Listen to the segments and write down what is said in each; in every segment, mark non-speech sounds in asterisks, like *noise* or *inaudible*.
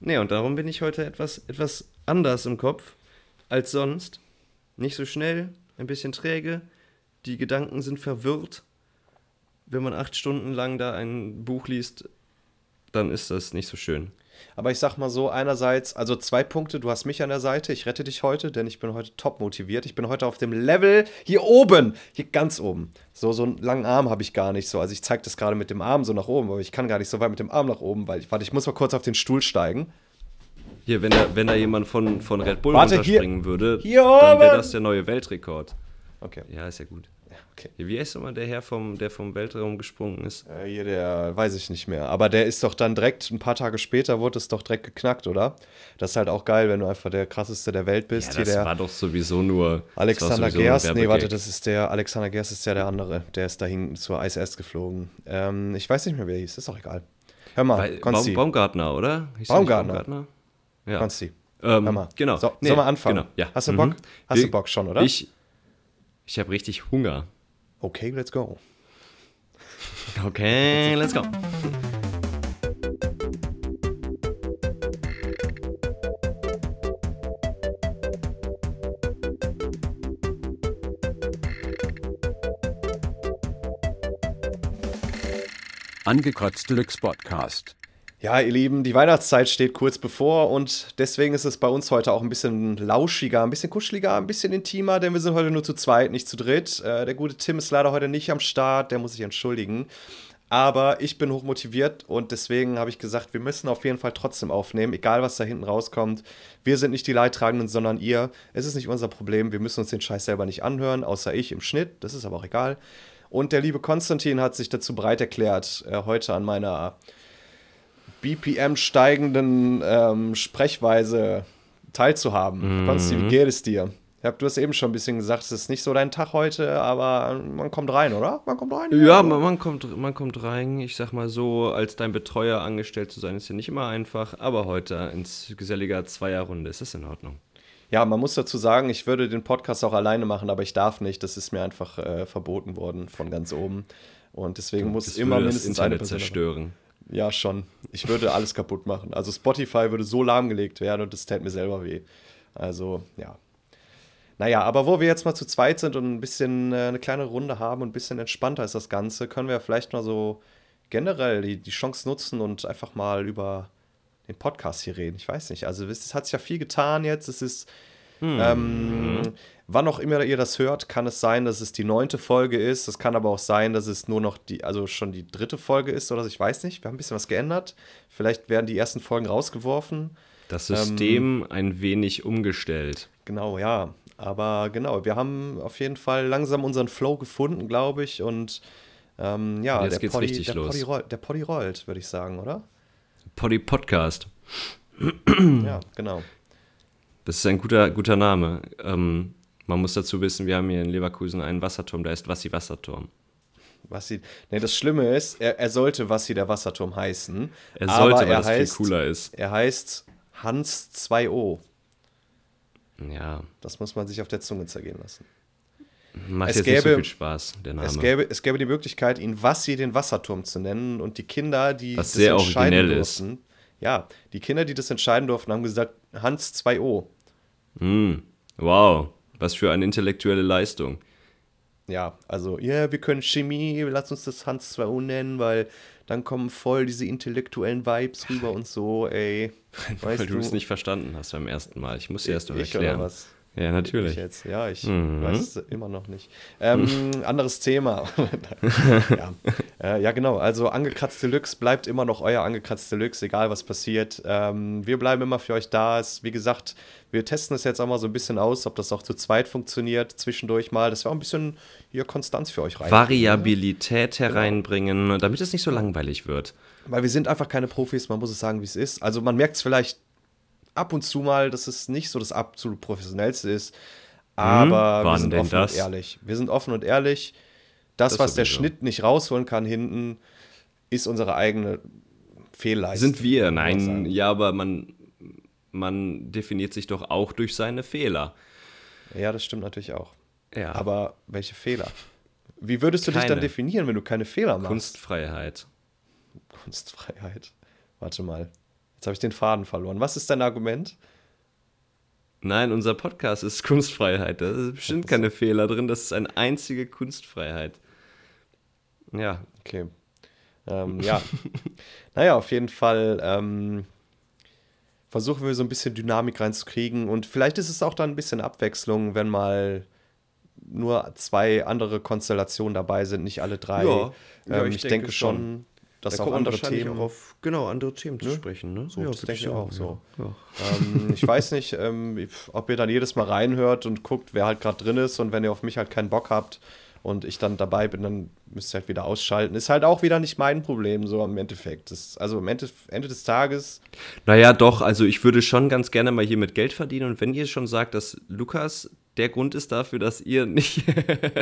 Nee, und darum bin ich heute etwas, etwas anders im Kopf als sonst. Nicht so schnell, ein bisschen träge. Die Gedanken sind verwirrt. Wenn man acht Stunden lang da ein Buch liest, dann ist das nicht so schön. Aber ich sag mal so, einerseits, also zwei Punkte, du hast mich an der Seite, ich rette dich heute, denn ich bin heute top motiviert. Ich bin heute auf dem Level hier oben, hier ganz oben. So, so einen langen Arm habe ich gar nicht so. Also ich zeige das gerade mit dem Arm so nach oben, aber ich kann gar nicht so weit mit dem Arm nach oben, weil ich, warte, ich muss mal kurz auf den Stuhl steigen. Hier, wenn da, wenn da jemand von, von Red Bull Warte, runterspringen hier- würde, hier dann wäre das der neue Weltrekord. Okay. Ja, ist ja gut. Okay. Wie heißt nochmal der Herr, vom, der vom Weltraum gesprungen ist? Äh, hier, der weiß ich nicht mehr. Aber der ist doch dann direkt, ein paar Tage später wurde es doch direkt geknackt, oder? Das ist halt auch geil, wenn du einfach der krasseste der Welt bist. Ja, das der war doch sowieso nur. Alexander sowieso Gerst, nee, warte, das ist der, Alexander Gerst ist ja der andere. Der ist dahin zur ISS geflogen. Ähm, ich weiß nicht mehr, wie er hieß, ist doch egal. Hör mal, Weil, Konsti, Baum, Baumgartner, oder? Hieß Baumgartner. Baumgartner? Ja. Konsti, Ähm, hör mal. Genau. So, Nee, sollen wir anfangen? Genau. Ja. Hast du Mhm. Bock? Hast Wir- du Bock schon, oder? Ich, ich habe richtig Hunger. Okay, let's go. Okay, let's go. Angekratzt Deluxe Podcast. Ja, ihr Lieben, die Weihnachtszeit steht kurz bevor und deswegen ist es bei uns heute auch ein bisschen lauschiger, ein bisschen kuscheliger, ein bisschen intimer, denn wir sind heute nur zu zweit, nicht zu dritt. Äh, der gute Tim ist leider heute nicht am Start, der muss sich entschuldigen. Aber ich bin hochmotiviert und deswegen habe ich gesagt, wir müssen auf jeden Fall trotzdem aufnehmen, egal was da hinten rauskommt. Wir sind nicht die Leidtragenden, sondern ihr. Es ist nicht unser Problem, wir müssen uns den Scheiß selber nicht anhören, außer ich im Schnitt, das ist aber auch egal. Und der liebe Konstantin hat sich dazu bereit erklärt, äh, heute an meiner BPM steigenden ähm, Sprechweise teilzuhaben. Mhm. Konsti, wie geht es dir? Ich hab, du hast eben schon ein bisschen gesagt, es ist nicht so dein Tag heute, aber man kommt rein, oder? Man kommt rein. Ja, man, man, kommt, man kommt rein. Ich sag mal so, als dein Betreuer angestellt zu sein, ist ja nicht immer einfach. Aber heute ins geselliger Zweierrunde ist das in Ordnung. Ja, man muss dazu sagen, ich würde den Podcast auch alleine machen, aber ich darf nicht. Das ist mir einfach äh, verboten worden von ganz oben. Und deswegen muss immer das mindestens eine Internet Person. zerstören. Ja, schon. Ich würde alles kaputt machen. Also Spotify würde so lahmgelegt werden und das täte mir selber weh. Also, ja. Naja, aber wo wir jetzt mal zu zweit sind und ein bisschen äh, eine kleine Runde haben und ein bisschen entspannter ist das Ganze, können wir vielleicht mal so generell die, die Chance nutzen und einfach mal über den Podcast hier reden. Ich weiß nicht. Also, es hat sich ja viel getan jetzt. Es ist. Ähm, wann auch immer ihr das hört, kann es sein, dass es die neunte Folge ist. Es kann aber auch sein, dass es nur noch die, also schon die dritte Folge ist oder so. Ich weiß nicht. Wir haben ein bisschen was geändert. Vielleicht werden die ersten Folgen rausgeworfen. Das Ähm, System ein wenig umgestellt. Genau, ja. Aber genau, wir haben auf jeden Fall langsam unseren Flow gefunden, glaube ich. Und ähm, ja, Jetzt der geht's Poddy, richtig der los. Poddy rollt, der Poddy rollt, würde ich sagen, oder? Poddy Podcast. Ja, genau. Das ist ein guter, guter Name. Ähm, man muss dazu wissen, wir haben hier in Leverkusen einen Wasserturm, der heißt Wassi Wasserturm. Wassi, nee, das Schlimme ist, er, er sollte Wassi der Wasserturm heißen. Er sollte, aber weil er das heißt, viel cooler ist. Er heißt Hans 2O. Ja, Das muss man sich auf der Zunge zergehen lassen. macht Es jetzt nicht so gäbe- viel Spaß, der Name. Es gäbe, es gäbe die Möglichkeit, ihn Wassi den Wasserturm zu nennen und die Kinder, die Was sehr originell ist. durften, ja, die Kinder, die das entscheiden durften, haben gesagt Hans 2O. Mm, wow, was für eine intellektuelle Leistung. Ja, also, ja, wir können Chemie, lass uns das Hans 2O nennen, weil dann kommen voll diese intellektuellen Vibes rüber und so, ey. *laughs* Weißt weil du es nicht verstanden hast beim ersten Mal. Ich muss dir erst ich erklären. oder was? Ja, Ich natürlich. jetzt, ja, ich Mhm. weiß es immer noch nicht. Ähm, *laughs* anderes Thema. *laughs* ja. Äh, ja, genau. Also Angekratzt Deluxe bleibt immer noch euer Angekratzt Deluxe, egal was passiert. Ähm, wir bleiben immer für euch da. Es, wie gesagt, wir testen es jetzt auch mal so ein bisschen aus, ob das auch zu zweit funktioniert, zwischendurch mal. Das war ein bisschen hier Konstanz für euch rein. Variabilität hereinbringen, damit es nicht so langweilig wird. Weil wir sind einfach keine Profis, man muss es sagen, wie es ist. Also man merkt es vielleicht ab und zu mal, dass es nicht so das absolut professionellste ist. Aber wir wann sind offen das? und ehrlich. Wir sind offen und ehrlich. Das, Das was der. Schnitt nicht rausholen kann hinten, ist unsere eigene Fehlleistung. Sind wir? Nein, ja, aber man, man definiert sich doch auch durch seine Fehler. Ja, das stimmt natürlich auch. Ja, Aber welche Fehler? Wie würdest du dich dann Keine. definieren, wenn du keine Fehler machst? Kunstfreiheit. Kunstfreiheit. Warte mal. Jetzt habe ich den Faden verloren. Was ist dein Argument? Nein, unser Podcast ist Kunstfreiheit. Da ist bestimmt keine Fehler drin. Das ist eine einzige Kunstfreiheit. Ja. Okay. Ähm, ja. *laughs* naja, auf jeden Fall ähm, versuchen wir so ein bisschen Dynamik reinzukriegen. Und vielleicht ist es auch dann ein bisschen Abwechslung, wenn mal nur zwei andere Konstellationen dabei sind, nicht alle drei. Ja, ja, ähm, ich ich, denke denke schon, schon. Dass da auch kommt man andere wahrscheinlich Themen. auch auf genau andere Themen zu sprechen. Ne? So, das würde denke ich auch so. Ja. Ja. ähm, ich weiß nicht, ähm, ob ihr dann jedes Mal reinhört und guckt, wer halt gerade drin ist und wenn ihr auf mich halt keinen Bock habt und ich dann dabei bin, dann müsst ihr halt wieder ausschalten. Ist halt auch wieder nicht mein Problem, so im Endeffekt. Das, also am Ende, Ende des Tages, Naja, doch, also ich würde schon ganz gerne mal hier mit Geld verdienen und wenn ihr schon sagt, dass Lukas der Grund ist dafür, dass ihr nicht,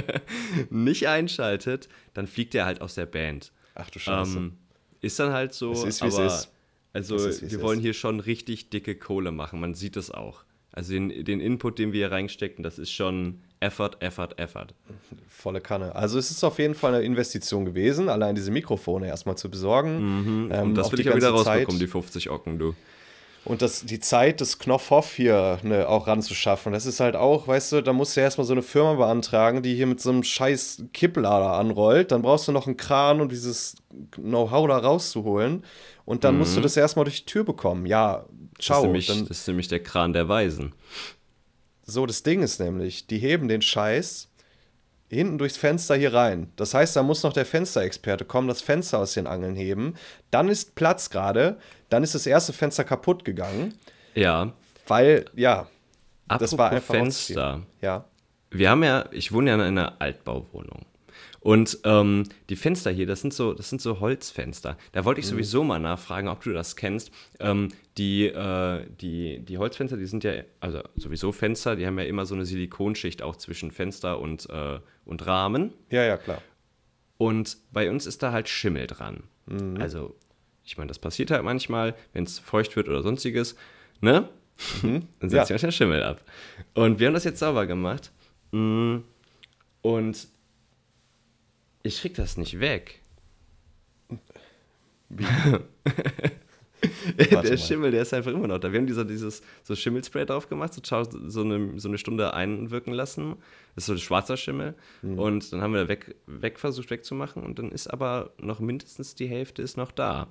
*laughs* nicht einschaltet, dann fliegt er halt aus der Band. Ach du Scheiße. Ähm, ist dann halt so, Es ist, wie es aber ist. also Es ist, wie es wir wollen ist. hier schon richtig dicke Kohle machen, man sieht es auch. Also den, den Input, den wir hier reinstecken, das ist schon Effort, Effort, Effort. Volle Kanne. Also es ist auf jeden Fall eine Investition gewesen, allein diese Mikrofone erstmal zu besorgen. Ähm, Mhm. Und das will ich auch wieder ganze Zeit. rausbekommen, die 50 Ocken, du. Und das, die Zeit des Knopfhoff hier ne, auch ranzuschaffen, das ist halt auch, weißt du, da musst du erstmal so eine Firma beantragen, die hier mit so einem scheiß Kipplader anrollt. Dann brauchst du noch einen Kran, um dieses Know-how da rauszuholen. Und dann musst du das erstmal durch die Tür bekommen. Ja, Mhm. Das ist, ciao. nämlich, Dann, das ist nämlich der Kran der Weisen. so, das Ding ist nämlich, die heben den Scheiß hinten durchs Fenster hier rein. Das heißt, da muss noch der Fensterexperte kommen, das Fenster aus den Angeln heben. Dann ist Platz gerade. Dann ist das erste Fenster kaputt gegangen, Ja. weil, ja, Apropos das war einfach Fenster. Ja. Wir haben ja, ich wohne ja in einer Altbauwohnung. Und ähm, die Fenster hier, das sind so, das sind so Holzfenster. Da wollte ich sowieso mal nachfragen, ob du das kennst. Ähm, die, äh, die, die Holzfenster, die sind ja, also sowieso Fenster, die haben ja immer so eine Silikonschicht auch zwischen Fenster und, äh, und Rahmen. Ja, ja, klar. Und bei uns ist da halt Schimmel dran. Also, ich meine, das passiert halt manchmal, wenn es feucht wird oder sonstiges, ne? *laughs* Dann setzt Ja. sich manchmal Schimmel ab. Und wir haben das jetzt sauber gemacht. Mm, Und ich krieg das nicht weg. *laughs* *laughs* der. Schimmel, der ist einfach immer noch da. Wir haben dieser, dieses so Schimmelspray drauf gemacht, so, so, eine, so eine Stunde einwirken lassen. Das ist so ein schwarzer Schimmel. Mhm. Und dann haben wir weg, weg versucht wegzumachen. Und dann ist aber noch mindestens die Hälfte ist noch da.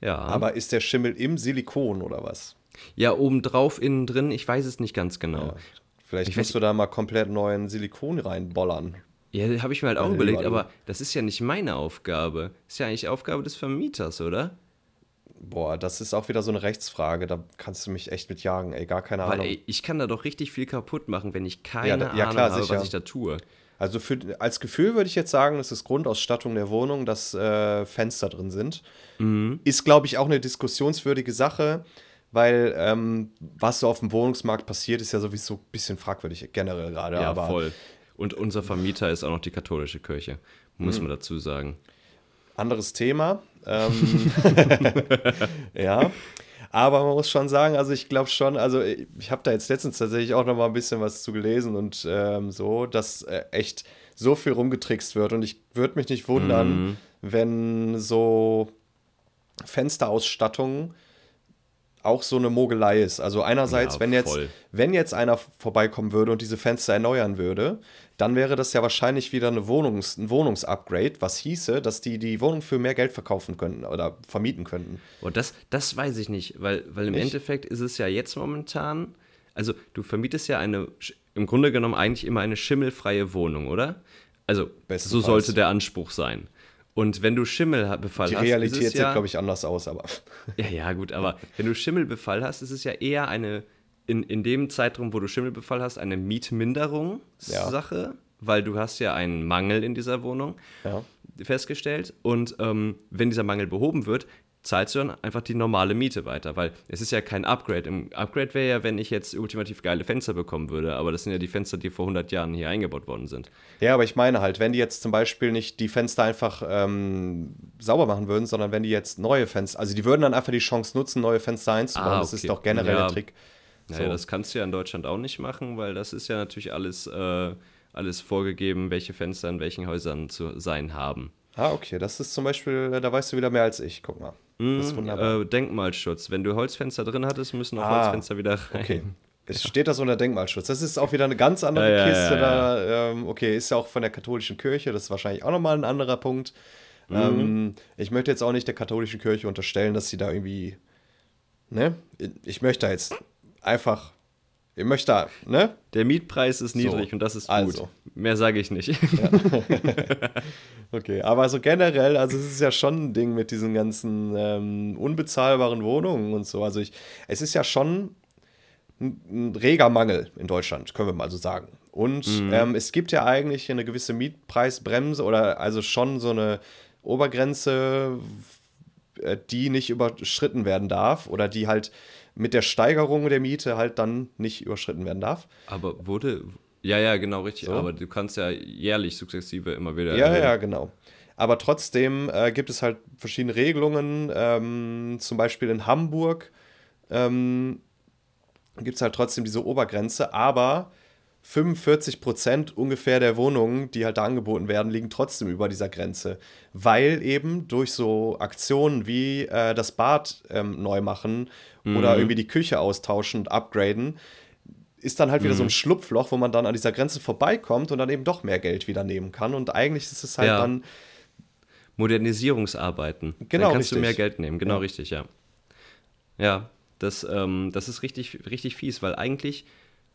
Ja. Aber ist der Schimmel im Silikon oder was? ja, obendrauf, innen drin, ich weiß es nicht ganz genau. Vielleicht Ich musst du da mal komplett neuen Silikon reinbollern. Ja, habe ich mir halt auch überlegt, aber das ist ja nicht meine Aufgabe. Ist ja eigentlich Aufgabe des Vermieters, oder? Boah, das ist auch wieder so eine Rechtsfrage. Da kannst du mich echt mit jagen, ey, gar keine Weil Ahnung. ey, ich kann da doch richtig viel kaputt machen, wenn ich keine Ja, da- ja, Ahnung klar, habe, sicher. was ich da tue. Also für, als Gefühl würde ich jetzt sagen, es ist Grundausstattung der Wohnung, dass äh, Fenster drin sind. Mhm. Ist, glaube ich, auch eine diskussionswürdige Sache, weil ähm, was so auf dem Wohnungsmarkt passiert, ist ja sowieso ein bisschen fragwürdig generell gerade. Ja, aber voll. Und unser Vermieter ist auch noch die katholische Kirche, muss Mhm. man dazu sagen. anderes Thema. Ähm, *laughs* ja. Aber man muss schon sagen, also ich glaube schon, also ich habe da jetzt letztens tatsächlich auch noch mal ein bisschen was zu gelesen und ähm, so, dass äh, echt so viel rumgetrickst wird und ich würde mich nicht wundern, Mhm. wenn so Fensterausstattung auch so eine Mogelei ist. Also einerseits, Ja, wenn jetzt, wenn jetzt einer vorbeikommen würde und diese Fenster erneuern würde, dann wäre das ja wahrscheinlich wieder eine Wohnungs-, ein Wohnungsupgrade, was hieße, dass die die Wohnung für mehr Geld verkaufen könnten oder vermieten könnten. Und das, das weiß ich nicht, weil, weil im Nicht? Endeffekt ist es ja jetzt momentan, also du vermietest ja eine, im Grunde genommen eigentlich immer eine schimmelfreie Wohnung, oder? Also so Bestenfalls. sollte der Anspruch sein. Und wenn du Schimmelbefall Die hast, Realität ist es sieht, ja, glaube ich, anders aus, aber Ja, ja, gut, aber wenn du Schimmelbefall hast, ist es ja eher eine, in, in dem Zeitraum, wo du Schimmelbefall hast, eine Mietminderung-Sache, weil du hast ja einen Mangel in dieser Wohnung ja. festgestellt. Und ähm, wenn dieser Mangel behoben wird, zahlst du dann einfach die normale Miete weiter, weil es ist ja kein Upgrade. Im Upgrade wäre ja, wenn ich jetzt ultimativ geile Fenster bekommen würde, aber das sind ja die Fenster, die vor 100 Jahren hier eingebaut worden sind. Ja, aber ich meine halt, wenn die jetzt zum Beispiel nicht die Fenster einfach ähm, sauber machen würden, sondern wenn die jetzt neue Fenster, also die würden dann einfach die Chance nutzen, neue Fenster einzubauen. Ah, Das ist okay. doch generell Ja. der Trick. Naja, So. das kannst du ja in Deutschland auch nicht machen, weil das ist ja natürlich alles, äh, alles vorgegeben, welche Fenster in welchen Häusern zu sein haben. Ah, okay, das ist zum Beispiel, da weißt du wieder mehr als ich, guck mal. Das ist wunderbar. Äh, Denkmalschutz. Wenn du Holzfenster drin hattest, müssen auch Ah, Holzfenster wieder rein. Okay. Es steht das unter Denkmalschutz. Das ist auch wieder eine ganz andere Ja, ja, Kiste. ja, Da, ähm, okay, ist ja auch von der katholischen Kirche. Das ist wahrscheinlich auch nochmal ein anderer Punkt. Mhm. Ähm, ich möchte jetzt auch nicht der katholischen Kirche unterstellen, dass sie da irgendwie. Ne? Ich möchte da jetzt einfach. Ich möchte da, ne? Der Mietpreis ist niedrig So, und das ist gut. also. Mehr sage ich nicht. *laughs* Okay, aber so generell, also es ist ja schon ein Ding mit diesen ganzen ähm, unbezahlbaren Wohnungen und so. Also ich, es ist ja schon ein, reger Mangel in Deutschland, können wir mal so sagen. Und ähm, es gibt ja eigentlich eine gewisse Mietpreisbremse oder also schon so eine Obergrenze, äh, die nicht überschritten werden darf oder die halt mit der Steigerung der Miete halt dann nicht überschritten werden darf. Aber wurde. Ja, ja, genau, richtig. So. Aber du kannst ja jährlich sukzessive immer wieder. Ja, erhöhen. ja, genau. Aber trotzdem äh, gibt es halt verschiedene Regelungen. Ähm, zum Beispiel in Hamburg ähm, gibt es halt trotzdem diese Obergrenze, aber 45 Prozent ungefähr der Wohnungen, die halt da angeboten werden, liegen trotzdem über dieser Grenze. Weil eben durch so Aktionen wie äh, das Bad ähm, neu machen oder irgendwie die Küche austauschen und upgraden, ist dann halt wieder so ein Schlupfloch, wo man dann an dieser Grenze vorbeikommt und dann eben doch mehr Geld wieder nehmen kann. Und eigentlich ist es halt Ja. dann Modernisierungsarbeiten. Genau, Dann kannst du richtig. mehr Geld nehmen. Genau, Ja. richtig, ja. Ja, das, ähm, das ist richtig, richtig fies, weil eigentlich,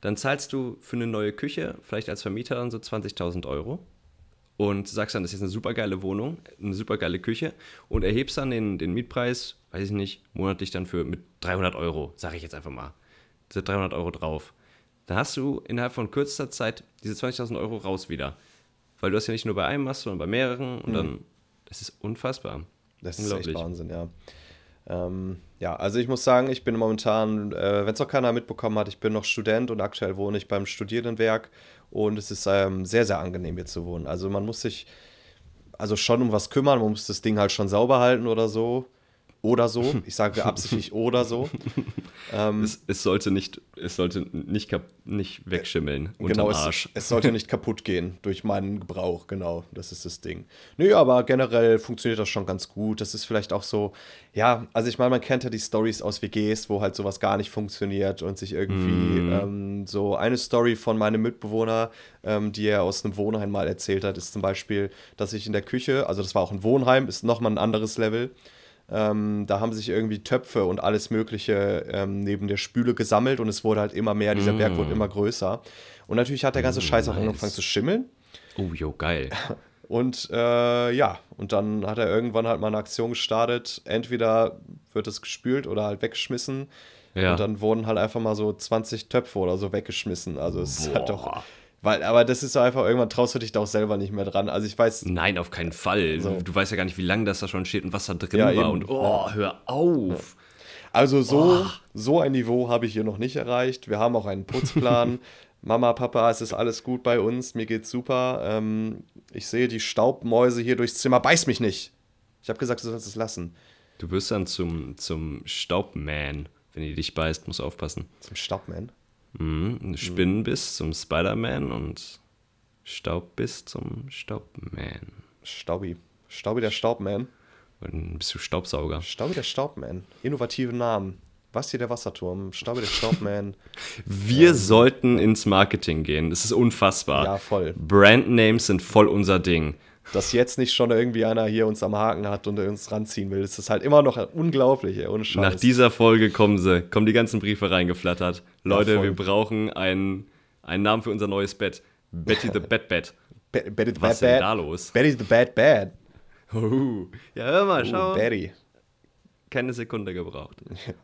dann zahlst du für eine neue Küche, vielleicht als Vermieter dann so 20.000 Euro und sagst dann, das ist eine super geile Wohnung, eine super geile Küche und erhebst dann den, den Mietpreis, weiß ich nicht, monatlich dann für mit 300 Euro, sage ich jetzt einfach mal. Sind 300 Euro drauf. Dann hast du innerhalb von kürzester Zeit diese 20.000 Euro raus wieder. Weil du das ja nicht nur bei einem machst, sondern bei mehreren und dann, das ist unfassbar. Das ist echt Wahnsinn, ja. Ähm, ja, also ich muss sagen, ich bin momentan, äh, wenn es noch keiner mitbekommen hat, ich bin noch Student und aktuell wohne ich beim Studierendenwerk und es ist ähm, sehr, sehr angenehm hier zu wohnen. Also man muss sich also schon um was kümmern, man muss das Ding halt schon sauber halten oder so. Oder so. *laughs* Ich sage absichtlich oder so. *laughs* Ähm, Es, es sollte nicht, es sollte nicht, kap nicht wegschimmeln unterm genau, es, Arsch. es sollte nicht kaputt gehen durch meinen Gebrauch, genau, das ist das Ding. Nö, aber generell funktioniert das schon ganz gut. Das ist vielleicht auch so, ja, also ich meine, man kennt ja die Stories aus WGs, wo halt sowas gar nicht funktioniert und sich irgendwie Mhm. ähm, so eine Story von meinem Mitbewohner, ähm, die er aus einem Wohnheim mal erzählt hat, ist zum Beispiel, dass ich in der Küche, also das war auch ein Wohnheim, ist nochmal ein anderes Level. Ähm, da haben sich irgendwie Töpfe und alles Mögliche ähm, neben der Spüle gesammelt und es wurde halt immer mehr, dieser Berg wurde immer größer. Und natürlich hat der ganze Scheiß auch Mm. nice. angefangen zu schimmeln. Oh, jo, geil. *laughs* Und äh, ja, und dann hat er irgendwann halt mal eine Aktion gestartet. Entweder wird es gespült oder halt weggeschmissen. Ja. Und dann wurden halt einfach mal so 20 Töpfe oder so weggeschmissen. Also es ist halt doch. Weil, aber das ist so einfach, irgendwann traust du dich da auch selber nicht mehr dran. Also ich weiß, Nein, auf keinen Fall. So. Du weißt ja gar nicht, wie lange das da schon steht und was da drin Ja, war. eben. Und oh, hör auf. Also so, so ein Niveau habe ich hier noch nicht erreicht. Wir haben auch einen Putzplan. *laughs* Mama, Papa, es ist alles gut bei uns, mir geht's super. Ähm, ich sehe die Staubmäuse hier durchs Zimmer, beiß mich nicht. Ich habe gesagt, du sollst es lassen. Du wirst dann zum, zum Staubman. Wenn die dich beißt, musst aufpassen. Zum Staubman. Mhm. Spinnenbiss zum Spider-Man und Staubbiss zum Staubman. Staubi. Staubi der Staubman. Und dann bist du Staubsauger. Staubi der Staubman. Innovative Namen. Basti der Wasserturm. Staubi der Staubman. *laughs* Wir sollten ins Marketing gehen. Das ist unfassbar. Ja, voll. Brandnames sind voll unser Ding. Dass jetzt nicht schon irgendwie einer hier uns am Haken hat und uns ranziehen will. Das ist halt immer noch unglaublich, ey, ohne Scheiß. Nach dieser Folge kommen sie, kommen die ganzen Briefe reingeflattert. Leute, voll. wir brauchen einen, einen Namen für unser neues Bett. Betty the Bed Bed. Be Betty the Was Bad ist denn Bad. da los? Betty the Bad Bad. Uh, ja, hör mal, schau. Oh, Betty. Keine Sekunde gebraucht.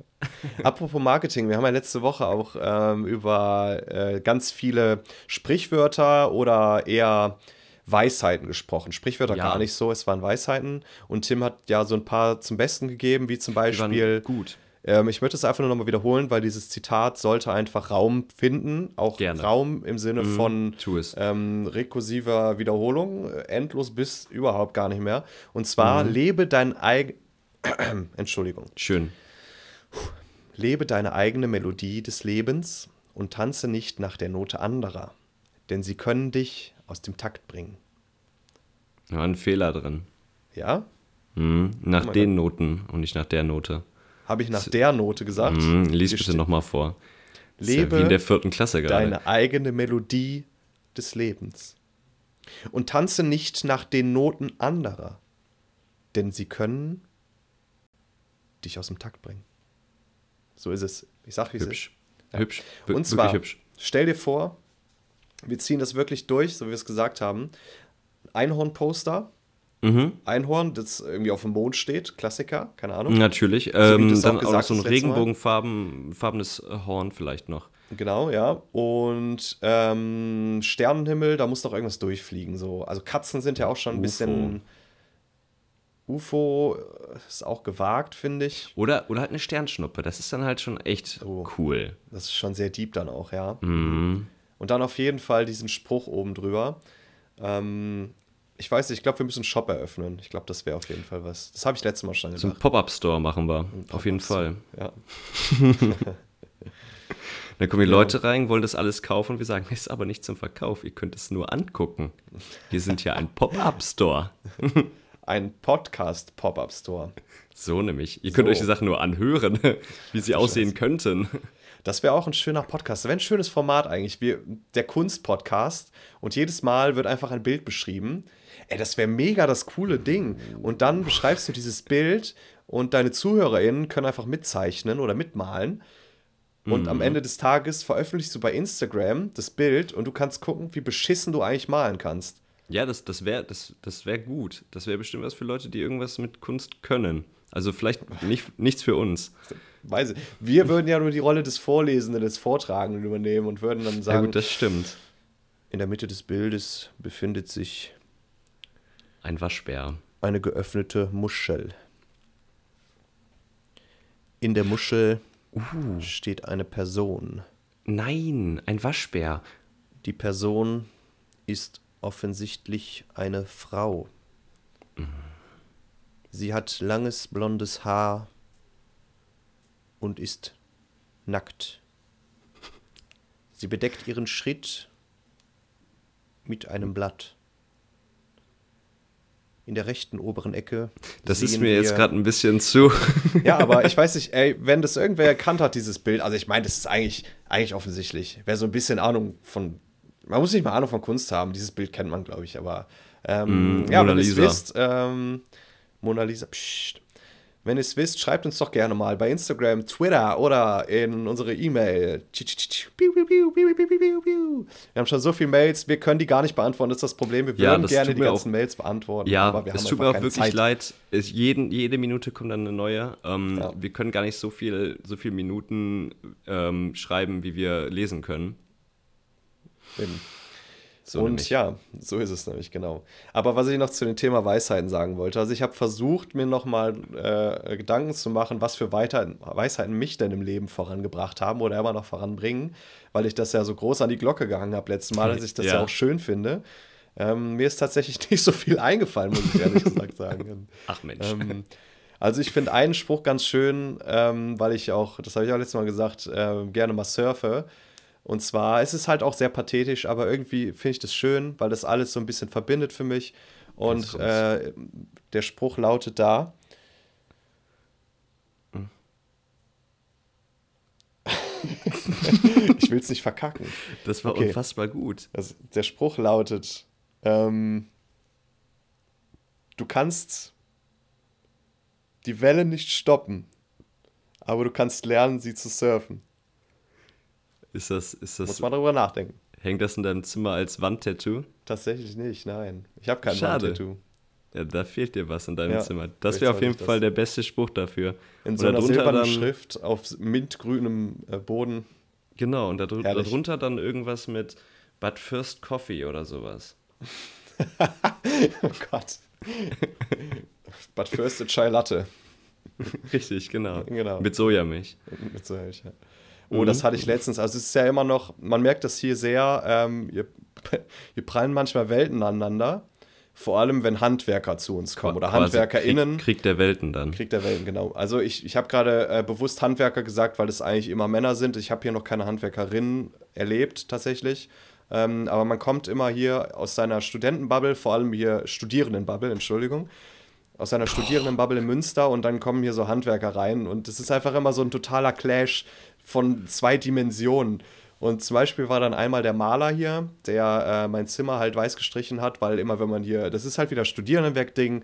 *laughs* Apropos Marketing, wir haben ja letzte Woche auch ähm, über äh, ganz viele Sprichwörter oder eher Weisheiten gesprochen. Sprichwörter Ja. gar nicht so, es waren Weisheiten. Und Tim hat ja so ein paar zum Besten gegeben, wie zum Beispiel. gut. Ähm, ich möchte es einfach nur nochmal wiederholen, weil dieses Zitat sollte einfach Raum finden. Auch Gerne. Mhm. Raum im Sinne von tu es. ähm, rekursiver Wiederholung, endlos bis überhaupt gar nicht mehr. Und zwar Mhm. lebe dein eigen. *clears throat* Entschuldigung. Schön. Lebe deine eigene Melodie des Lebens und tanze nicht nach der Note anderer, denn sie können dich aus dem Takt bringen. Da war ein Fehler drin. Ja? Mhm, nach den Noten und nicht nach der Note. Habe ich nach der Note gesagt? Mhm, lies Hier bitte nochmal vor. Ist ja Lebe wie in der vierten Klasse gerade. deine eigene Melodie des Lebens. Und tanze nicht nach den Noten anderer, denn sie können dich aus dem Takt bringen. So ist es. Ich sag, wie es ist. Hübsch. Hübsch. Und zwar, hübsch. stell dir vor, wir ziehen das wirklich durch, so wie wir es gesagt haben. Einhorn-Poster. Mhm. Einhorn, das irgendwie auf dem Mond steht. Klassiker, keine Ahnung. Natürlich. du Ähm, das auch dann auch, gesagt noch so ein regenbogenfarbenes Horn vielleicht noch. Genau, ja. Und ähm, Sternenhimmel, da muss doch irgendwas durchfliegen. So. Also Katzen sind ja auch schon ein UFO. bisschen. UFO ist auch gewagt, finde ich. Oder, oder halt eine Sternschnuppe. Das ist dann halt schon echt Oh. cool. Das ist schon sehr deep dann auch, ja. Mhm. Und dann auf jeden Fall diesen Spruch oben drüber. Ähm, ich weiß nicht, ich glaube, wir müssen einen Shop eröffnen. Ich glaube, das wäre auf jeden Fall was. Das habe ich letztes Mal schon So ein gedacht. Pop-Up-Store machen wir. Auf jeden Fall. Ja. *laughs* Dann kommen die Leute rein, wollen das alles kaufen und wir sagen, ist aber nicht zum Verkauf. Ihr könnt es nur angucken. Wir sind ja ein Pop-Up-Store. *laughs* Ein Podcast-Pop-Up-Store. So nämlich. Ihr könnt So. euch die Sachen nur anhören, *laughs* wie sie aussehen könnten. Das wäre auch ein schöner Podcast. Das wäre ein schönes Format eigentlich. Wir, der Kunst-Podcast. Und jedes Mal wird einfach ein Bild beschrieben. Ey, das wäre mega das coole Ding. Und dann beschreibst du dieses Bild und deine ZuhörerInnen können einfach mitzeichnen oder mitmalen. Und am Ende des Tages veröffentlichst du bei Instagram das Bild und du kannst gucken, wie beschissen du eigentlich malen kannst. Ja, das, das wäre das, das wär gut. Das wäre bestimmt was für Leute, die irgendwas mit Kunst können. Also vielleicht nicht, nichts für uns. Weiß ich. Wir würden ja nur die Rolle des Vorlesenden, des Vortragenden übernehmen und würden dann Ja sagen, gut, das stimmt. in der Mitte des Bildes befindet sich Ein Waschbär. eine geöffnete Muschel. In der Muschel steht eine Person. Nein, ein Waschbär. Die Person ist offensichtlich eine Frau. Sie hat langes blondes Haar und ist nackt. Sie bedeckt ihren Schritt mit einem Blatt. In der rechten oberen Ecke. Das ist mir jetzt gerade ein bisschen zu. *laughs* ja, aber ich weiß nicht, ey, wenn das irgendwer erkannt hat, dieses Bild, also ich meine, das ist eigentlich, eigentlich offensichtlich. Wer so ein bisschen Ahnung von, man muss nicht mal Ahnung von Kunst haben, dieses Bild kennt man, glaube ich, aber ähm, Mm, ja, Mona wenn ihr wisst, ähm, Mona Lisa, pssst. Wenn ihr es wisst, schreibt uns doch gerne mal bei Instagram, Twitter oder in unsere E-Mail. Wir haben schon so viele Mails, wir können die gar nicht beantworten, das ist das Problem. Wir Ja, würden das gerne die ganzen auch- Mails beantworten, Ja, aber wir es tut mir auch wirklich Zeit. leid. Es jeden, jede Minute kommt dann eine neue. Ähm, Ja. Wir können gar nicht so viel, so viel Minuten ähm, schreiben, wie wir lesen können. Eben. So und nämlich. ja, so ist es nämlich, genau. Aber was ich noch zu dem Thema Weisheiten sagen wollte, also ich habe versucht, mir nochmal äh, Gedanken zu machen, was für Weiter Weisheiten mich denn im Leben vorangebracht haben oder immer noch voranbringen, weil ich das ja so groß an die Glocke gehangen habe letztes Mal, dass ich das ja, Ja. auch schön finde. Ähm, mir ist tatsächlich *laughs* nicht so viel eingefallen, muss ich ehrlich gesagt sagen. *laughs* Ach Mensch. Ähm, also ich finde einen Spruch ganz schön, ähm, weil ich auch, das habe ich auch letztes Mal gesagt, äh, gerne mal surfe. Und zwar, es ist halt auch sehr pathetisch, aber irgendwie finde ich das schön, weil das alles so ein bisschen verbindet für mich. Und äh, der Spruch lautet da. *laughs* ich will es nicht verkacken. das war okay. unfassbar gut. Also, der Spruch lautet, ähm, du kannst die Welle nicht stoppen, aber du kannst lernen, sie zu surfen. Ist das, ist Muss das, man darüber nachdenken. hängt das in deinem Zimmer als Wandtattoo? Tatsächlich nicht, nein. Ich habe kein Schade. Tattoo. Ja, da fehlt dir was in deinem Ja, Zimmer. Das wäre auf jeden das- Fall der beste Spruch dafür. In Und so einer silbernen dann- Schrift auf mintgrünem äh, Boden. Genau, und Herrlich. darunter dann irgendwas mit But First Coffee oder sowas. *laughs* Oh Gott. *laughs* But first a chai latte. Richtig, genau. Genau. Mit Sojamilch. Mit so Milch, ja. Oh, das hatte ich letztens. Also es ist ja immer noch, man merkt das hier sehr, ähm, hier, hier *laughs* prallen manchmal Welten aneinander. Vor allem, wenn Handwerker zu uns kommen oder Quasi HandwerkerInnen. Krieg, Krieg der Welten dann. Krieg der Welten, genau. Also ich, ich habe gerade äh, bewusst Handwerker gesagt, weil es eigentlich immer Männer sind. Ich habe hier noch keine Handwerkerinnen erlebt, tatsächlich. Ähm, aber man kommt immer hier aus seiner Studentenbubble, vor allem hier Studierendenbubble, Entschuldigung. aus seiner Studierendenbubble in Münster und dann kommen hier so Handwerker rein und es ist einfach immer so ein totaler Clash von zwei Dimensionen. Und zum Beispiel war dann einmal der Maler hier, der äh, mein Zimmer halt weiß gestrichen hat, weil immer, wenn man hier, das ist halt wieder Studierendenwerk-Ding,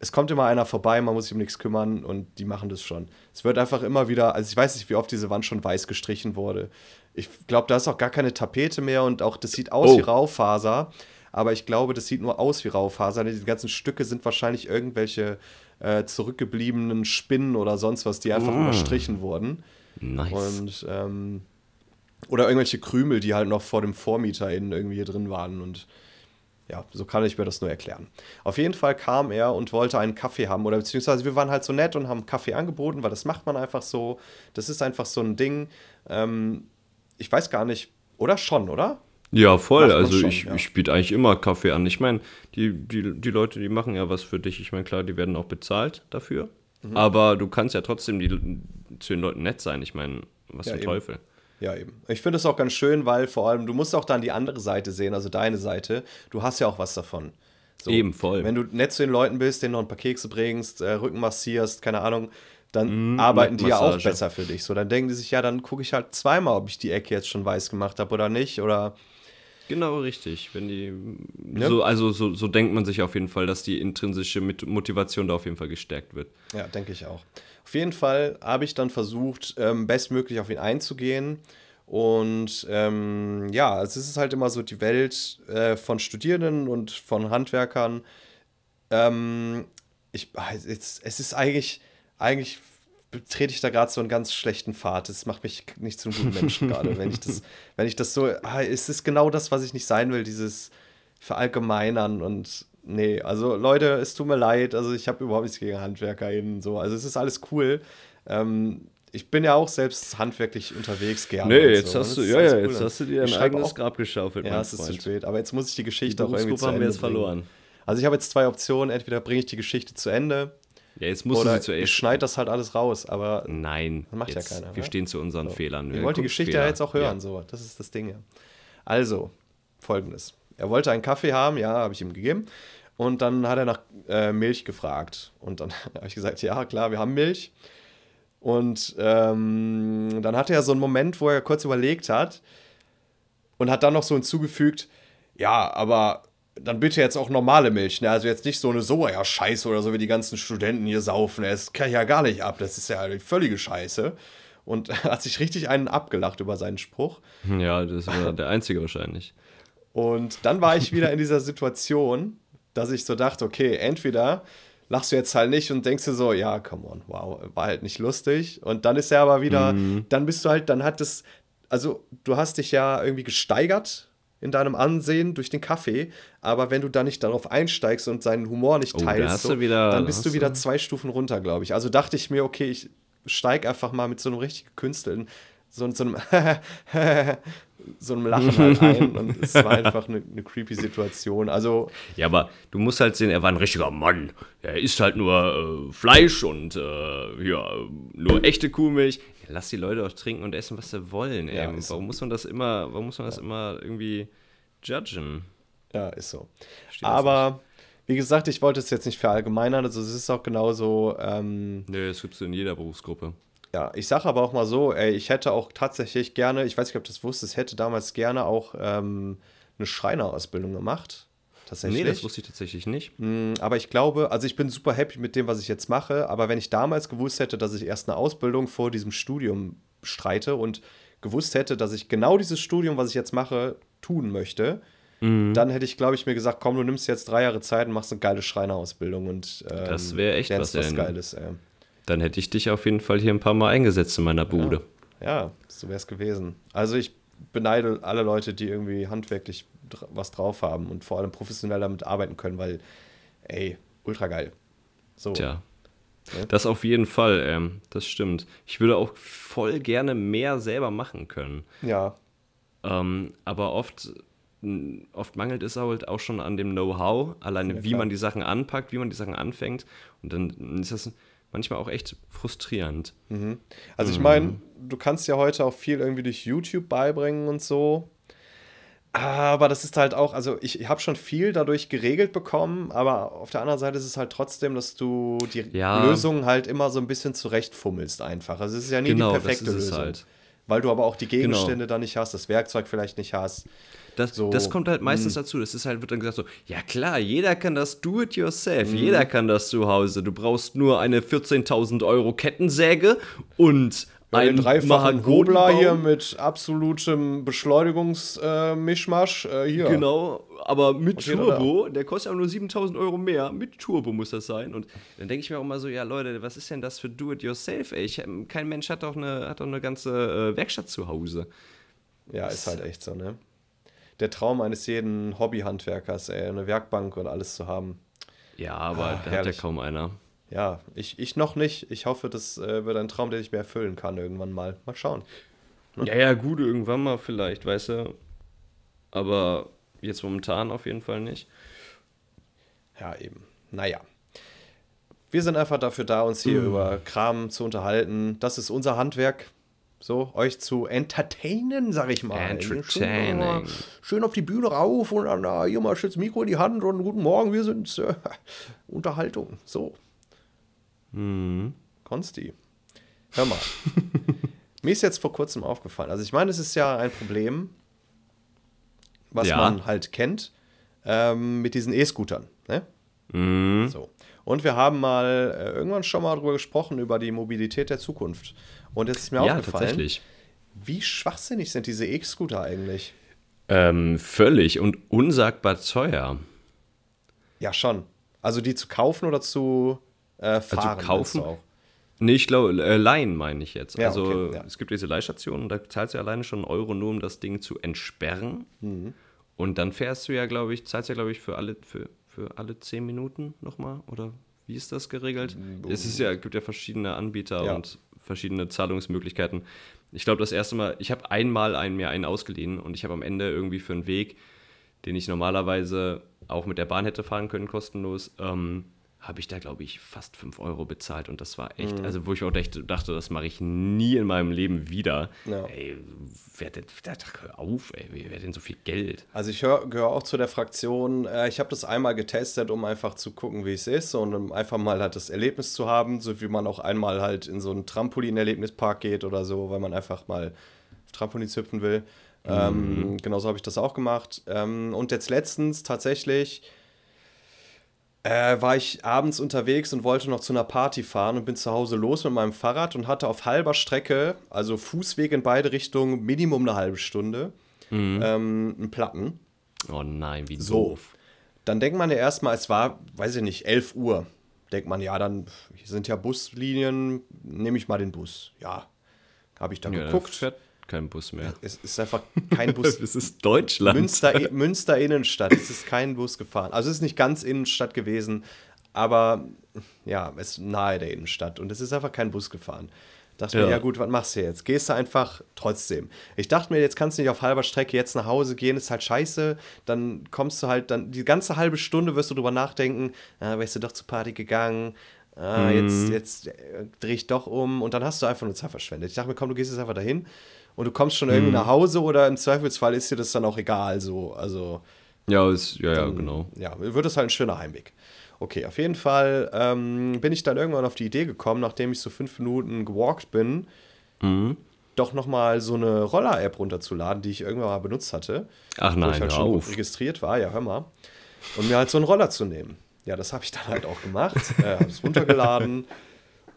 es kommt immer einer vorbei, man muss sich um nichts kümmern und die machen das schon. Es wird einfach immer wieder, also ich weiß nicht, wie oft diese Wand schon weiß gestrichen wurde. Ich glaube, da ist auch gar keine Tapete mehr und auch das sieht aus Oh. wie Raufaser, aber ich glaube, das sieht nur aus wie Raufaser. Die ganzen Stücke sind wahrscheinlich irgendwelche äh, zurückgebliebenen Spinnen oder sonst was, die einfach überstrichen wurden. Nice. Und ähm, oder irgendwelche Krümel, die halt noch vor dem Vormieter innen irgendwie hier drin waren. Und ja, so kann ich mir das nur erklären. Auf jeden Fall kam er und wollte einen Kaffee haben. Oder beziehungsweise wir waren halt so nett und haben Kaffee angeboten, weil das macht man einfach so. Das ist einfach so ein Ding. Ähm, ich weiß gar nicht, oder schon, oder? Ja, voll. Also schon, ich, ja. ich biete eigentlich immer Kaffee an. Ich meine, die, die, die Leute, die machen ja was für dich. Ich meine, klar, die werden auch bezahlt dafür. Mhm. Aber du kannst ja trotzdem die, zu den Leuten nett sein. Ich meine, was Ja, für eben. Teufel. Ja, eben. Ich finde es auch ganz schön, weil vor allem, du musst auch dann die andere Seite sehen, also deine Seite. Du hast ja auch was davon. So, Eben, voll. Wenn du nett zu den Leuten bist, denen noch ein paar Kekse bringst, äh, Rücken massierst, keine Ahnung, dann arbeiten die ja auch besser für dich. So, dann denken die sich, ja, dann gucke ich halt zweimal, ob ich die Ecke jetzt schon weiß gemacht habe oder nicht. Oder Genau richtig. Wenn die Ja. so, also so, so denkt man sich auf jeden Fall, dass die intrinsische Motivation da auf jeden Fall gestärkt wird. Ja, denke ich auch. Auf jeden Fall habe ich dann versucht, ähm, bestmöglich auf ihn einzugehen. Und ähm, ja, es ist halt immer so die Welt äh, von Studierenden und von Handwerkern. Ähm, ich, ah, es, es ist eigentlich, eigentlich betrete ich da gerade so einen ganz schlechten Pfad. Das macht mich nicht zum guten Menschen gerade, wenn ich das, *laughs* wenn ich das so, ah, es ist genau das, was ich nicht sein will, dieses Verallgemeinern und nee, also Leute, es tut mir leid, also ich habe überhaupt nichts gegen HandwerkerInnen so, also es ist alles cool. Ähm, ich bin ja auch selbst handwerklich unterwegs gerne. Nee, jetzt so. hast Das du, ja, ja, cool. jetzt hast du dir ein eigenes auch- Grab geschaufelt, Ja, es ist zu spät, aber jetzt muss ich die Die Geschichte auch irgendwie zu haben Ende wir jetzt bringen. verloren. Also ich habe jetzt zwei Optionen, entweder bringe ich die Geschichte zu Ende Ja, jetzt musst du oder sie zuerst. ich schneide das halt alles raus, aber Nein, Macht ja jetzt, keiner, wir ne? stehen zu unseren Fehlern. Ihr wollt die Geschichte ja Kunstfehler. jetzt auch hören, Ja. so. Das ist das Ding ja. Also, folgendes. Er wollte einen Kaffee haben, ja, habe ich ihm gegeben. Und dann hat er nach äh, Milch gefragt. Und dann *laughs* habe ich gesagt, ja, klar, wir haben Milch. Und ähm, dann hatte er so einen Moment, wo er kurz überlegt hat und hat dann noch so hinzugefügt, ja, aber dann bitte jetzt auch normale Milch, ne? Also jetzt nicht so eine Soja-Scheiße oder so, wie die ganzen Studenten hier saufen. ne? Das kann ich ja gar nicht ab. Das ist ja eine völlige Scheiße. Und *laughs* hat sich richtig einen abgelacht über seinen Spruch. Ja, das war der einzige wahrscheinlich. Und dann war ich wieder in dieser Situation, dass ich so dachte, okay, entweder lachst du jetzt halt nicht und denkst dir so, ja, come on, wow, war halt nicht lustig. Und dann ist er aber wieder, dann bist du halt, dann hat es, also du hast dich ja irgendwie gesteigert in deinem Ansehen durch den Kaffee, aber wenn du da nicht darauf einsteigst und seinen Humor nicht Oh, teilst, so, wieder- dann bist du wieder zwei Stufen runter, glaube ich. Also dachte ich mir, okay, ich steig einfach mal mit so einem richtig gekünstelten, so, so einem *laughs* so einem Lachen halt ein *laughs* und es war einfach eine, eine creepy Situation. Also, Ja, aber du musst halt sehen, er war ein richtiger Mann. Er isst halt nur äh, Fleisch und äh, ja, nur echte Kuhmilch. Ja, lass die Leute auch trinken und essen, was sie wollen. Ja, ist so. warum muss man das immer, warum muss man das immer irgendwie judgen? ja, ist so. Versteh das Aber, wie gesagt, ich wollte es jetzt nicht verallgemeinern. Also, es ist auch genauso. Ähm, Nö, das gibt's in jeder Berufsgruppe. Ja, ich sage aber auch mal so, ey, ich hätte auch tatsächlich gerne, ich weiß nicht, ob du das wusstest, hätte damals gerne auch ähm, eine Schreinerausbildung gemacht. Tatsächlich. Nee, das wusste ich tatsächlich nicht. Mm, Aber ich glaube, also ich bin super happy mit dem, was ich jetzt mache. Aber wenn ich damals gewusst hätte, dass ich erst eine Ausbildung vor diesem Studium streite und gewusst hätte, dass ich genau dieses Studium, was ich jetzt mache, tun möchte, Mhm. dann hätte ich, glaube ich, mir gesagt, komm, du nimmst jetzt drei Jahre Zeit und machst eine geile Schreinerausbildung und ähm, Das wär echt was, was. Geiles. Ey. Dann hätte ich dich auf jeden Fall hier ein paar Mal eingesetzt in meiner Bude. Ja, so wäre es gewesen. Also ich beneide alle Leute, die irgendwie handwerklich was drauf haben und vor allem professionell damit arbeiten können, weil, ey, ultra geil. So. Tja. Ja. Das auf jeden Fall, ähm, das stimmt. Ich würde auch voll gerne mehr selber machen können. Ja, Ähm, aber oft, oft mangelt es halt auch schon an dem Know-how, alleine Ja, wie man die Sachen anpackt, wie man die Sachen anfängt. Und dann ist das manchmal auch echt frustrierend. Also ich meine, du kannst ja heute auch viel irgendwie durch YouTube beibringen und so. Aber das ist halt auch, also ich, ich habe schon viel dadurch geregelt bekommen, aber auf der anderen Seite ist es halt trotzdem, dass du die Ja. Lösung halt immer so ein bisschen zurechtfummelst einfach. Also es ist ja nie Genau, die perfekte Lösung. halt. Weil du aber auch die Gegenstände Genau. dann nicht hast, das Werkzeug vielleicht nicht hast. Das, So, das kommt halt meistens hm. dazu. Das ist halt, wird dann gesagt so, ja klar, jeder kann das do it Hm. yourself. Jeder kann das zu Hause. Du brauchst nur eine 14.000 Euro Kettensäge und Bei den ein dreifachen Hobler hier mit absolutem Beschleunigungsmischmasch. Äh, hier. Genau, aber mit oder Turbo, der kostet aber nur 7000 Euro mehr. Mit Turbo muss das sein. Und dann denke ich mir auch mal so, ja Leute, was ist denn das für Do-it-yourself, ey? Ich, kein Mensch hat doch eine, hat doch eine ganze äh, Werkstatt zu Hause. Ja, ist halt echt so, ne? Der Traum eines jeden Hobbyhandwerkers, ey, eine Werkbank und alles zu haben. Ja, aber Ah, da hat ja kaum einer. Ja, ich, ich noch nicht. Ich hoffe, das äh, wird ein Traum, den ich mir erfüllen kann irgendwann mal. Mal schauen. Ja, ja, gut, irgendwann mal vielleicht, weißt du. Aber jetzt momentan auf jeden Fall nicht. Ja, eben. Naja. Wir sind einfach dafür da, uns hier über Kram zu unterhalten. Das ist unser Handwerk. So, euch zu entertainen, sag ich mal. Entertaining. Schön, schön auf die Bühne rauf und dann äh, hier mal schön das Mikro in die Hand und guten Morgen, wir sind äh, *laughs* Unterhaltung. So. Konsti. Hör mal. *laughs* Mir ist jetzt vor kurzem aufgefallen. Also ich meine, es ist ja ein Problem, was Ja. man halt kennt, ähm, mit diesen E-Scootern. Ne? So. Und wir haben mal äh, irgendwann schon mal darüber gesprochen, über die Mobilität der Zukunft. Und jetzt ist mir Ja, aufgefallen, tatsächlich. wie schwachsinnig sind diese E-Scooter eigentlich? Ähm, völlig und unsagbar teuer. Ja, schon. Also die zu kaufen oder zu äh, fahren? meinst kaufen? auch? Nee, ich glaube, äh, Leihen meine ich jetzt. Ja, also okay, ja. es gibt diese Leihstationen, da zahlst du ja alleine schon einen Euro nur, um das Ding zu entsperren. Mhm. Und dann fährst du ja, glaube ich, zahlst ja, glaube ich, für alle, für, für alle zehn Minuten nochmal. Oder wie ist das geregelt? Es ist ja, gibt ja verschiedene Anbieter Ja. und verschiedene Zahlungsmöglichkeiten. Ich glaube, das erste Mal, ich habe einmal einen, mir einen ausgeliehen und ich habe am Ende irgendwie für einen Weg, den ich normalerweise auch mit der Bahn hätte fahren können, kostenlos, ähm, habe ich da, glaube ich, fast 5 Euro bezahlt. Und das war echt, also wo ich auch dachte, dachte das mache ich nie in meinem Leben wieder. Ja. Ey, wer denn, hör auf, ey, wer, denn so viel Geld? Also ich gehöre auch zu der Fraktion, äh, ich habe das einmal getestet, um einfach zu gucken, wie es ist und um einfach mal halt das Erlebnis zu haben, so wie man auch einmal halt in so einen Trampolin-Erlebnispark geht oder so, weil man einfach mal auf Trampolin hüpfen will. Ähm, genauso habe ich das auch gemacht. Ähm, und jetzt letztens tatsächlich äh, war ich abends unterwegs und wollte noch zu einer Party fahren und bin zu Hause los mit meinem Fahrrad und hatte auf halber Strecke, also Fußweg in beide Richtungen, Minimum eine halbe Stunde, ähm, einen Platten. Oh nein, wie So. doof. Dann denkt man ja erstmal, es war, weiß ich nicht, 11 Uhr. Denkt man, ja, dann sind ja Buslinien, nehme ich mal den Bus. Ja, habe ich dann Ja, geguckt. Fährt kein Bus mehr. Es ist einfach kein Bus. *laughs* Das ist Deutschland. Münster, Münster Innenstadt. Es ist kein Bus gefahren. Also es ist nicht ganz Innenstadt gewesen, aber ja, es ist nahe der Innenstadt und es ist einfach kein Bus gefahren. Dachte mir, Ja. ja gut, was machst du jetzt? Gehst du einfach trotzdem. Ich dachte mir, jetzt kannst du nicht auf halber Strecke jetzt nach Hause gehen, ist halt scheiße. Dann kommst du halt, dann die ganze halbe Stunde wirst du drüber nachdenken, ah, wärst du doch zur Party gegangen. Ah, jetzt, jetzt äh, dreh ich doch um und dann hast du einfach nur Zeit verschwendet. Ich dachte mir, komm, du gehst jetzt einfach dahin und du kommst schon irgendwie nach Hause oder im Zweifelsfall ist dir das dann auch egal. So, also Ja, ist, ja, ja, genau. ja, wird es halt ein schöner Heimweg. Okay, auf jeden Fall ähm, bin ich dann irgendwann auf die Idee gekommen, nachdem ich so fünf Minuten gewalkt bin, doch nochmal so eine Roller-App runterzuladen, die ich irgendwann mal benutzt hatte. Ach wo nein, ich halt schon auf. registriert war, ja, hör mal. Und mir halt so einen Roller zu nehmen. Ja, das habe ich dann halt auch gemacht, äh, habe es *laughs* runtergeladen.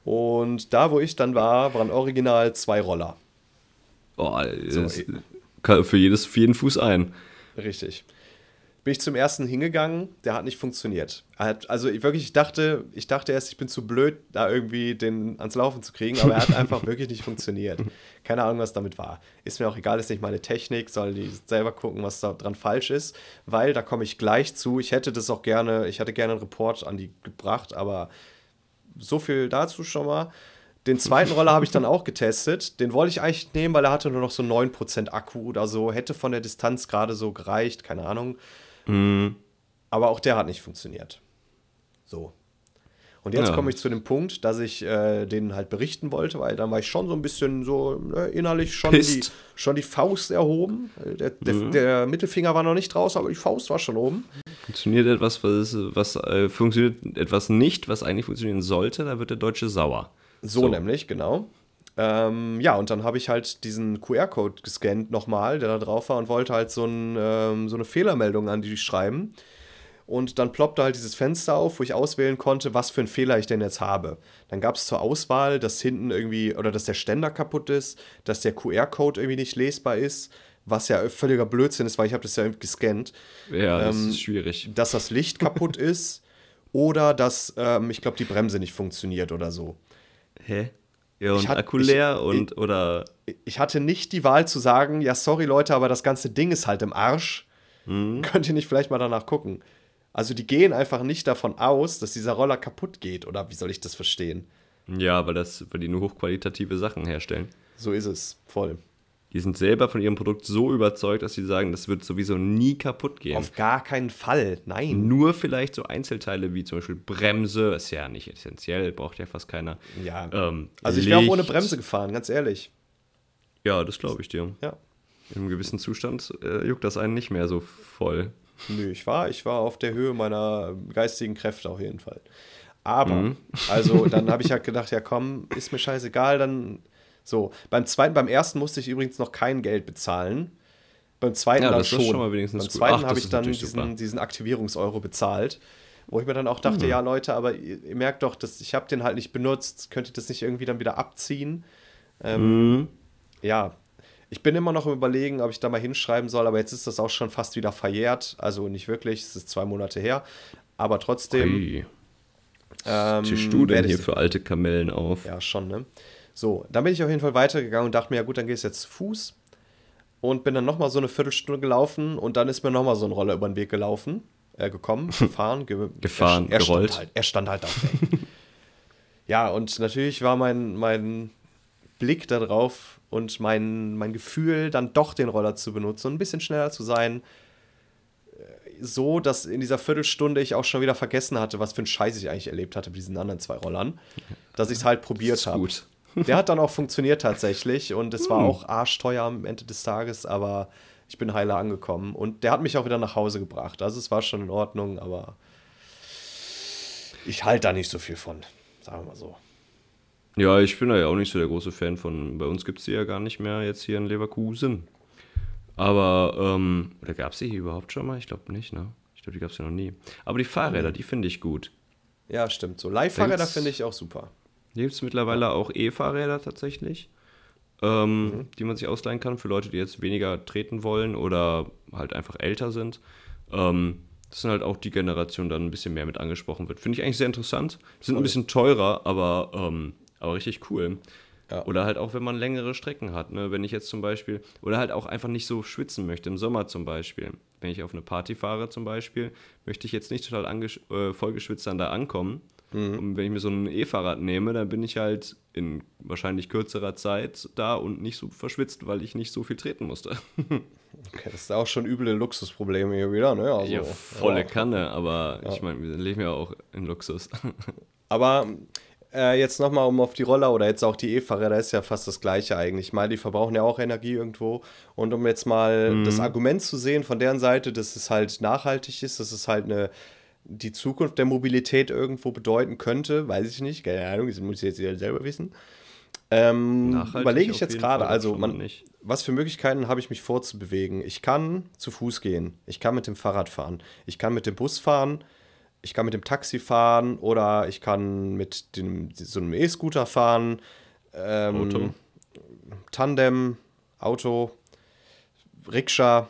Und da, wo ich dann war, waren original zwei Roller. Oh, So, eh. für, jedes, für jeden Fuß ein. Richtig. Bin ich zum ersten hingegangen, der hat nicht funktioniert. Er also ich wirklich, ich dachte, ich dachte erst, ich bin zu blöd, da irgendwie den ans Laufen zu kriegen, aber er hat einfach *laughs* wirklich nicht funktioniert. Keine Ahnung, was damit war. Ist mir auch egal, ist nicht meine Technik, sollen die selber gucken, was da dran falsch ist, weil da komme ich gleich zu. Ich hätte das auch gerne, ich hätte gerne einen Report an die gebracht, aber so viel dazu schon mal. Den zweiten Roller habe ich dann auch getestet. Den wollte ich eigentlich nehmen, weil er hatte nur noch so 9% Akku oder so. Hätte von der Distanz gerade so gereicht, keine Ahnung. Aber auch der hat nicht funktioniert. So. Und jetzt Ja. komme ich zu dem Punkt, dass ich äh, denen halt berichten wollte, weil dann war ich schon so ein bisschen so ne, innerlich schon die, schon die Faust erhoben. Äh, Der, der, der Mittelfinger war noch nicht raus, aber die Faust war schon oben. Funktioniert etwas, was, was äh, funktioniert etwas nicht, was eigentlich funktionieren sollte, da wird der Deutsche sauer. So, nämlich, genau. Ähm, ja, und dann habe ich halt diesen QR-Code gescannt nochmal, der da drauf war, und wollte halt so, ein, ähm, so eine Fehlermeldung an die schreiben. Und dann ploppte halt dieses Fenster auf, wo ich auswählen konnte, was für einen Fehler ich denn jetzt habe. Dann gab es zur Auswahl, dass hinten irgendwie, oder dass der Ständer kaputt ist, dass der QR-Code irgendwie nicht lesbar ist, was ja völliger Blödsinn ist, weil ich habe das ja irgendwie gescannt. Ja, das Ähm, ist schwierig. Dass das Licht kaputt *laughs* ist oder dass, ähm, ich glaube, die Bremse nicht funktioniert oder so. Hä? Ja, und Ich hat- Akku ich- leer und, oder, ich hatte nicht die Wahl zu sagen, ja, sorry Leute, aber das ganze Ding ist halt im Arsch. Mhm. Könnt ihr nicht vielleicht mal danach gucken? Also die gehen einfach nicht davon aus, dass dieser Roller kaputt geht, oder wie soll ich das verstehen? ja, weil, das, weil die nur hochqualitative Sachen herstellen. So ist es, voll. Die sind selber von ihrem Produkt so überzeugt, dass sie sagen, das wird sowieso nie kaputt gehen. Auf gar keinen Fall, nein. Nur vielleicht so Einzelteile wie zum Beispiel Bremse, ist ja nicht essentiell, braucht ja fast keiner. Ja. Ähm, also ich wäre auch ohne. Bremse gefahren, ganz ehrlich. Ja, das glaube ich dir. Ja. In einem gewissen Zustand äh, juckt das einen nicht mehr so voll. Nö, ich war, ich war auf der Höhe meiner geistigen Kräfte auf jeden Fall. Aber, Mhm. also dann *laughs* habe ich halt gedacht, ja komm, ist mir scheißegal, dann so. Beim zweiten, beim ersten musste ich übrigens noch kein Geld bezahlen. Beim zweiten Ja, dann schon. schon mal wenigstens beim zweiten habe ich dann diesen, diesen Aktivierungseuro bezahlt. Wo ich mir dann auch dachte, Mhm. ja Leute, aber ihr, ihr merkt doch, dass ich habe den halt nicht benutzt. Könnt ihr das nicht irgendwie dann wieder abziehen? Ähm, Mhm. ja, ich bin immer noch im Überlegen, ob ich da mal hinschreiben soll, aber jetzt ist das auch schon fast wieder verjährt. Also nicht wirklich, es ist zwei Monate her. Aber trotzdem. Hey, Ähm, tischst du denn hier für alte Kamellen auf? Ja, schon, ne? So, dann bin ich auf jeden Fall weitergegangen und dachte mir, ja gut, dann gehst du jetzt zu Fuß. Und bin dann nochmal so eine Viertelstunde gelaufen und dann ist mir nochmal so ein Roller über den Weg gelaufen, äh, gekommen, *laughs* gefahren, ge Gefahren, er, er gerollt. Stand halt, er stand halt ey. ja, und natürlich war mein, mein Blick darauf und mein, mein Gefühl, dann doch den Roller zu benutzen und ein bisschen schneller zu sein, äh, so, dass in dieser Viertelstunde ich auch schon wieder vergessen hatte, was für einen Scheiß ich eigentlich erlebt hatte mit diesen anderen zwei Rollern, dass ich es halt probiert habe. gut. Der hat dann auch funktioniert tatsächlich und es Hm. war auch arschteuer am Ende des Tages, aber ich bin heiler angekommen und der hat mich auch wieder nach Hause gebracht. Also es war schon in Ordnung, aber ich halte da nicht so viel von, sagen wir mal so. Ja, ich bin da ja auch nicht so der große Fan von. Bei uns gibt es die ja gar nicht mehr jetzt hier in Leverkusen. Aber, ähm, oder gab es die hier überhaupt schon mal? Ich glaube nicht, ne? Ich glaube, die gab es ja noch nie. Aber die Fahrräder, die finde ich gut. Ja, stimmt. So Leihfahrräder Denkst- finde ich auch super. Hier gibt es mittlerweile auch E-Fahrräder tatsächlich, ähm, Mhm. die man sich ausleihen kann für Leute, die jetzt weniger treten wollen oder halt einfach älter sind. Ähm, das sind halt auch die Generation, die dann ein bisschen mehr mit angesprochen wird. Finde ich eigentlich sehr interessant. Sind ein bisschen teurer, aber, ähm, aber richtig cool. Ja. Oder halt auch, wenn man längere Strecken hat. Ne? Wenn ich jetzt zum Beispiel, oder halt auch einfach nicht so schwitzen möchte, im Sommer zum Beispiel. Wenn ich auf eine Party fahre zum Beispiel, möchte ich jetzt nicht total äh, vollgeschwitzt dann da ankommen. Und wenn ich mir so ein E-Fahrrad nehme, dann bin ich halt in wahrscheinlich kürzerer Zeit da und nicht so verschwitzt, weil ich nicht so viel treten musste. *laughs* Okay, das ist auch schon üble Luxusprobleme hier wieder, ne? Also, ja, volle ja. Kanne, aber ich meine, wir leben ja auch in Luxus. *laughs* Aber äh, jetzt nochmal um auf die Roller oder jetzt auch die E-Fahrräder ist ja fast das gleiche eigentlich. Mal, die verbrauchen ja auch Energie irgendwo. Und um jetzt mal das Argument zu sehen von deren Seite, dass es halt nachhaltig ist, dass es halt eine die Zukunft der Mobilität irgendwo bedeuten könnte, weiß ich nicht, keine Ahnung, das muss ich jetzt selber wissen. Ähm, überlege ich jetzt gerade, also man, was für Möglichkeiten habe ich mich vorzubewegen? Ich kann zu Fuß gehen, ich kann mit dem Fahrrad fahren, ich kann mit dem Bus fahren, ich kann mit dem Taxi fahren oder ich kann mit dem, so einem E-Scooter fahren, ähm, Auto. Tandem, Auto, Rikscha,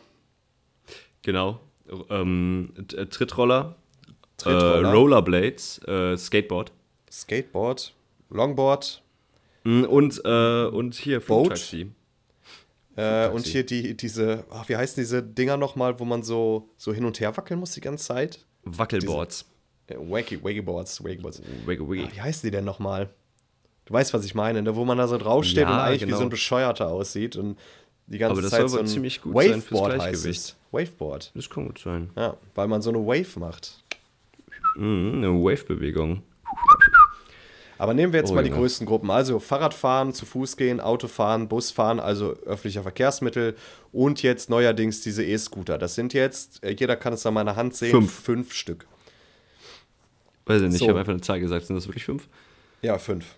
Genau. Ähm, äh, Trittroller, Trittroller. Äh, Rollerblades, äh, Skateboard. Skateboard, Longboard Mm, Und, äh, und hier Boat. Flugtaxi. äh, und hier die, diese, ach, wie heißen diese Dinger nochmal, wo man so, so hin und her wackeln muss die ganze Zeit? Wackelboards. Äh, Wakey, Wakeboards, Wakeboards. Wiggy, wiggy. Ah, Wie heißen die denn nochmal? Du weißt, was ich meine, ne? wo man da so draufsteht Ja, und eigentlich wie genau. so ein Bescheuerter aussieht und die ganze Aber das Zeit soll so ein ziemlich gut sein fürs Waveboard heißt Gleichgewicht. es. Waveboard. Das kann gut sein. Ja, weil man so eine Wave macht. Mhm, eine Wave-Bewegung. Aber nehmen wir jetzt Oh, mal die Junge. größten Gruppen. Also Fahrradfahren, zu Fuß gehen, Autofahren, Busfahren, also öffentlicher Verkehrsmittel und jetzt neuerdings diese E-Scooter. Das sind jetzt, äh, jeder kann es an meiner Hand sehen, Fünf. fünf Stück. Weiß ich nicht, So. ich habe einfach eine Zahl gesagt. Sind das wirklich fünf? Ja, fünf.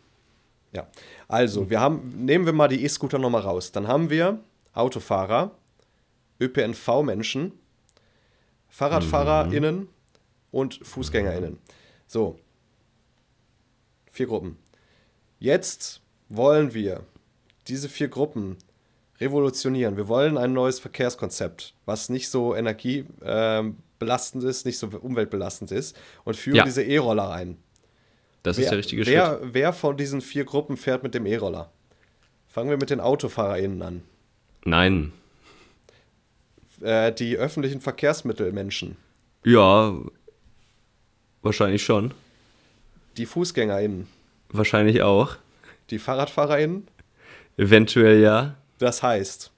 Ja. Also, wir haben, nehmen wir mal die E-Scooter nochmal raus. Dann haben wir Autofahrer, ÖPNV-Menschen, FahrradfahrerInnen und FußgängerInnen. So. Vier Gruppen. Jetzt wollen wir diese vier Gruppen revolutionieren. Wir wollen ein neues Verkehrskonzept, was nicht so energiebelastend ist, nicht so umweltbelastend ist und führen Ja. diese E-Roller ein. Das Wer, ist der richtige wer, Schritt. wer von diesen vier Gruppen fährt mit dem E-Roller? Fangen wir mit den AutofahrerInnen an. Nein. Äh, die öffentlichen Verkehrsmittelmenschen, Ja, wahrscheinlich schon. die FußgängerInnen, Wahrscheinlich auch. die FahrradfahrerInnen. Eventuell ja. Das heißt,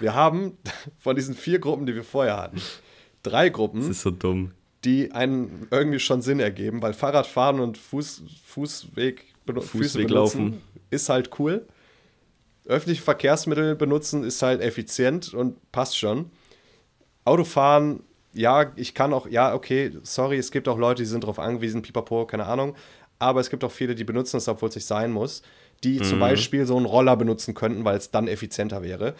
wir haben *laughs* von diesen vier Gruppen, die wir vorher hatten, drei Das Gruppen, ist so dumm. die einen irgendwie schon Sinn ergeben, weil Fahrradfahren und Fuß, Fußweg, Fußweg benutzen laufen. ist halt cool. Öffentliche Verkehrsmittel benutzen ist halt effizient und passt schon. Autofahren, ja, ich kann auch, ja, okay, sorry, es gibt auch Leute, die sind darauf angewiesen, pipapo, keine Ahnung. Aber es gibt auch viele, die benutzen es, obwohl es nicht sein muss, die Mhm. zum Beispiel so einen Roller benutzen könnten, weil es dann effizienter wäre.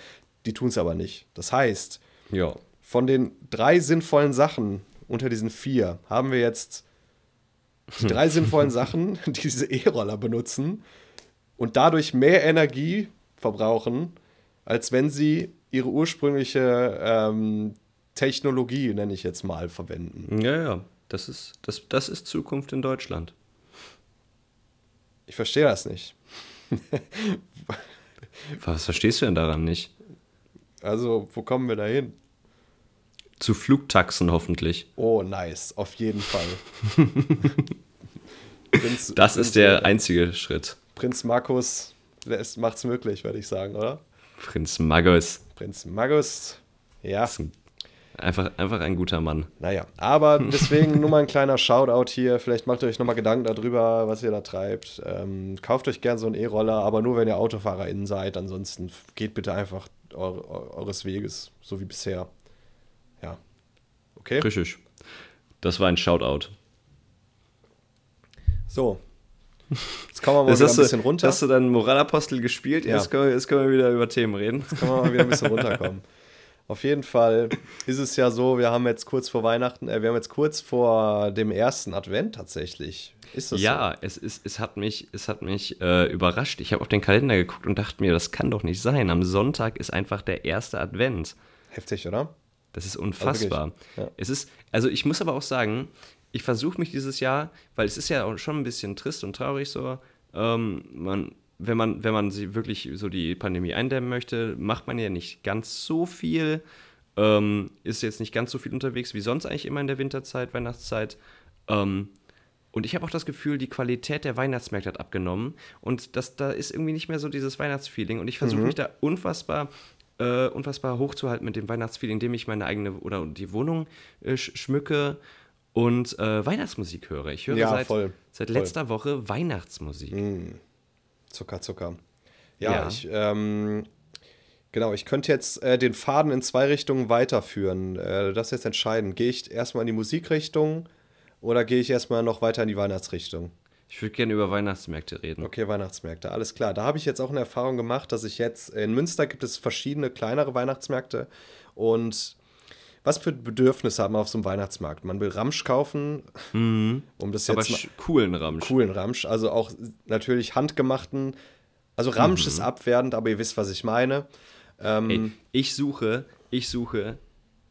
Die tun es aber nicht. Das heißt, Ja. von den drei sinnvollen Sachen unter diesen vier haben wir jetzt die drei *laughs* sinnvollen Sachen, die diese E-Roller benutzen und dadurch mehr Energie verbrauchen, als wenn sie ihre ursprüngliche ähm, Technologie, nenne ich jetzt mal, verwenden. Ja, ja. Das ist, das, das ist Zukunft in Deutschland. Ich verstehe das nicht. *laughs* Was verstehst du denn daran nicht? Also, wo kommen wir da hin? Zu Flugtaxen hoffentlich. Oh, nice, auf jeden Fall. *laughs* Prinz, Das Prinz, ist der einzige Schritt. Prinz Markus macht es möglich, würde ich sagen, oder? Prinz Magus. Prinz Magus, ja. ist ein- Einfach, einfach ein guter Mann. Naja, aber *laughs* deswegen nur mal ein kleiner Shoutout hier. Vielleicht macht ihr euch nochmal Gedanken darüber, was ihr da treibt. Ähm, kauft euch gern so einen E-Roller, aber nur wenn ihr AutofahrerInnen seid. Ansonsten geht bitte einfach eu eu eures Weges, so wie bisher. Ja. Okay. Richtig. Das war ein Shoutout. So. Jetzt kommen wir mal Jetzt wieder ein hast, du, bisschen runter. hast du dann Moralapostel gespielt? Ja. Jetzt, können wir, jetzt können wir wieder über Themen reden. Können wir mal wieder ein bisschen runterkommen. *laughs* Auf jeden Fall ist es ja so, wir haben jetzt kurz vor Weihnachten, äh, wir haben jetzt kurz vor dem ersten Advent tatsächlich. Ist das Ja, es, ist, es hat mich, es hat mich äh, überrascht. Ich habe auf den Kalender geguckt und dachte mir, das kann doch nicht sein. Am Sonntag ist einfach der erste Advent. so? Heftig, oder? Das ist unfassbar. wirklich, ja. Es ist, also ich muss aber auch sagen, ich versuche mich dieses Jahr, weil es ist ja auch schon ein bisschen trist und traurig so, ähm, man, wenn man, wenn man sie wirklich so die Pandemie eindämmen möchte, macht man ja nicht ganz so viel, ähm, ist jetzt nicht ganz so viel unterwegs wie sonst eigentlich immer in der Winterzeit, Weihnachtszeit. Ähm, und ich habe auch das Gefühl, die Qualität der Weihnachtsmärkte hat abgenommen. Und das, da ist irgendwie nicht mehr so dieses Weihnachtsfeeling. Und ich versuche mich da unfassbar, äh, unfassbar hochzuhalten mit dem Weihnachtsfeeling, indem ich meine eigene oder die Wohnung äh, sch schmücke und äh, Weihnachtsmusik höre. Ich höre Ja, seit, voll, seit voll. letzter Woche Weihnachtsmusik. Zucker, Zucker. Ja, Ja. ich, ähm, genau, ich könnte jetzt äh, den Faden in zwei Richtungen weiterführen. Äh, das ist jetzt entscheidend. Gehe ich erstmal in die Musikrichtung oder gehe ich erstmal noch weiter in die Weihnachtsrichtung? Ich würde gerne über Weihnachtsmärkte reden. Okay, Weihnachtsmärkte, alles klar. Da habe ich jetzt auch eine Erfahrung gemacht, dass ich jetzt, in Münster gibt es verschiedene kleinere Weihnachtsmärkte und was für Bedürfnisse hat man auf so einem Weihnachtsmarkt? Man will Ramsch kaufen, um das Aber jetzt sch- coolen Ramsch. coolen Ramsch, also auch natürlich handgemachten. Also Ramsch ist abwertend, aber ihr wisst, was ich meine. Ähm, Ey, ich suche, ich suche,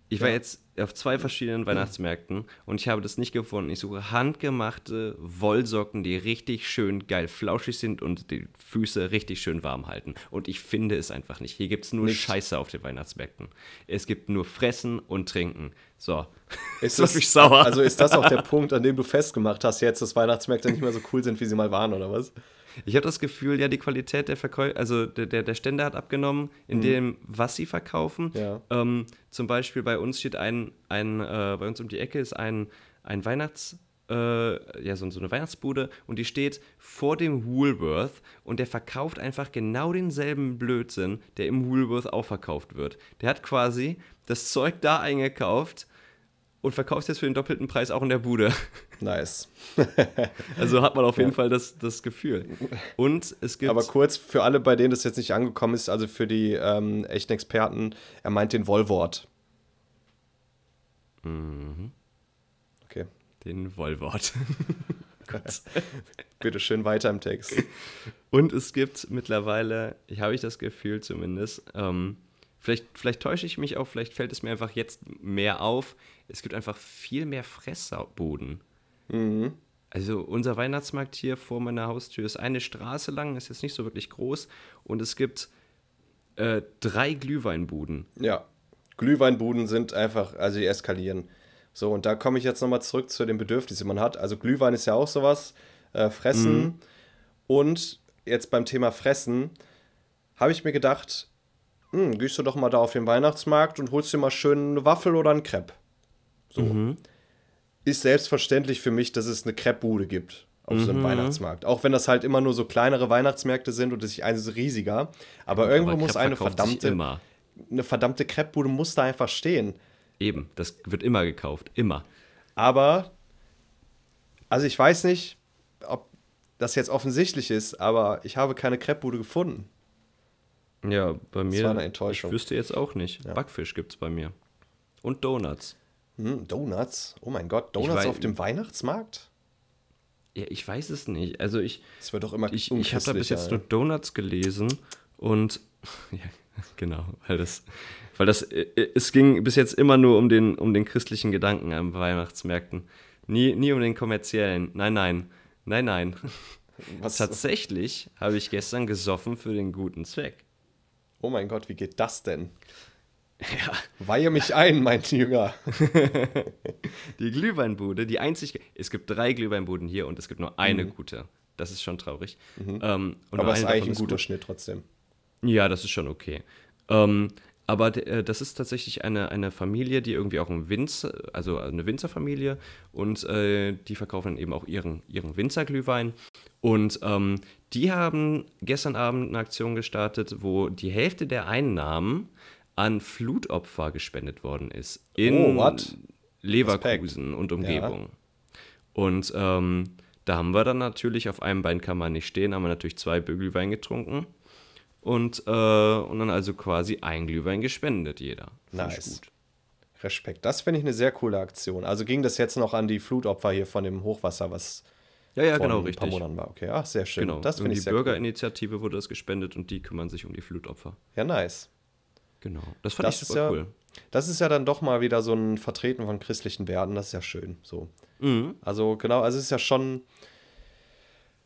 ich war jetzt auf zwei verschiedenen Weihnachtsmärkten und ich habe das nicht gefunden. Ich suche handgemachte Wollsocken, die richtig schön geil flauschig sind und die Füße richtig schön warm halten. Und ich finde es einfach nicht. Hier gibt es nur Nicht. Scheiße auf den Weihnachtsmärkten. Es gibt nur Fressen und Trinken. So. *laughs* ist das mich sauer. Also ist das auch der Punkt, an dem du festgemacht hast, jetzt, dass Weihnachtsmärkte nicht mehr so cool sind, wie sie mal waren, oder was? Ich habe das Gefühl, ja, die Qualität der Verkäufer, also der, der, der Stände hat abgenommen, in dem, was sie verkaufen. Ja. Ähm, zum Beispiel bei uns steht ein, ein äh, bei uns um die Ecke ist ein, ein Weihnachts, äh, ja, so, so eine Weihnachtsbude und die steht vor dem Woolworth und der verkauft einfach genau denselben Blödsinn, der im Woolworth auch verkauft wird. Der hat quasi das Zeug da eingekauft und verkauft es jetzt für den doppelten Preis auch in der Bude. Nice. *laughs* Also hat man auf jeden Fall das, das Gefühl. Und es gibt. Aber kurz für alle, bei denen das jetzt nicht angekommen ist, also für die ähm, echten Experten, er meint den Wollwort. Mhm. Okay, den Wollwort. *laughs* Gut. bitte schön weiter im Text. Und es gibt mittlerweile, ich habe ich das Gefühl zumindest, ähm, vielleicht, vielleicht täusche ich mich auch, vielleicht fällt es mir einfach jetzt mehr auf, es gibt einfach viel mehr Fressbuden. Mhm. Also unser Weihnachtsmarkt hier vor meiner Haustür ist eine Straße lang, ist jetzt nicht so wirklich groß und es gibt äh, drei Glühweinbuden. Ja, Glühweinbuden sind einfach, also die eskalieren. So, und da komme ich jetzt nochmal zurück zu den Bedürfnissen, die man hat. Also Glühwein ist ja auch sowas, äh, Fressen. Und jetzt beim Thema Fressen habe ich mir gedacht, hm, gehst du doch mal da auf den Weihnachtsmarkt und holst dir mal schön eine Waffel oder einen Crepe. So. Ist selbstverständlich für mich, dass es eine Crepe-Bude gibt auf so einem Weihnachtsmarkt. Auch wenn das halt immer nur so kleinere Weihnachtsmärkte sind und es ist eines riesiger. Aber irgendwo Aber muss eine verdammte, eine verdammte Crepe-Bude muss da einfach stehen. Eben, das wird immer gekauft, immer. Aber, also ich weiß nicht, ob das jetzt offensichtlich ist, aber ich habe keine Crepe-Bude gefunden. Ja, bei mir. war eine Enttäuschung. Ich wüsste jetzt auch nicht. Backfisch gibt es bei mir. Und Donuts. Hm, Donuts? Oh mein Gott, Donuts wei- auf dem Weihnachtsmarkt? Ja, ich weiß es nicht. Also ich, Das wird doch immer ich, ich habe da bis jetzt nur Donuts gelesen und *laughs* ja, genau, weil das, weil das, äh, es ging bis jetzt immer nur um den, um den christlichen Gedanken an Weihnachtsmärkten. Nie, nie um den kommerziellen. Nein, nein, nein, nein. Was, *laughs* Tatsächlich habe ich gestern gesoffen für den guten Zweck. Oh mein Gott, wie geht das denn? *laughs* Ja. Weihe mich ein, mein Jünger. *laughs* Die Glühweinbude, die einzig. Es gibt drei Glühweinbuden hier und es gibt nur eine gute. Das ist schon traurig. Ähm, und nur Aber es ist eigentlich ein guter gut. Schnitt trotzdem. Ja, das ist schon okay. Ähm, aber äh, das ist tatsächlich eine, eine Familie, die irgendwie auch ein Winzer, also eine Winzerfamilie und äh, die verkaufen dann eben auch ihren, ihren Winzerglühwein. Und ähm, die haben gestern Abend eine Aktion gestartet, wo die Hälfte der Einnahmen an Flutopfer gespendet worden ist. In Oh? Leverkusen und Umgebung. Und ähm, da haben wir dann natürlich, auf einem Bein kann man nicht stehen, haben wir natürlich zwei Glühwein getrunken. Und, äh, und dann also quasi ein Glühwein gespendet, jeder. Find Nice. gut. Respekt. Das finde ich eine sehr coole Aktion. Also ging das jetzt noch an die Flutopfer hier von dem Hochwasser, was Ja, ja, vor genau, ein paar richtig. Monaten war. Okay, ach, sehr schön. Genau. Das finde die ich sehr cool. Bürgerinitiative wurde das gespendet und die kümmern sich um die Flutopfer. Ja, nice. Genau. Das fand Das ich ist super ja, cool. das ist ja dann doch mal wieder so ein Vertreten von christlichen Werten. Das ist ja schön. So. Mhm. Also genau, also es ist ja schon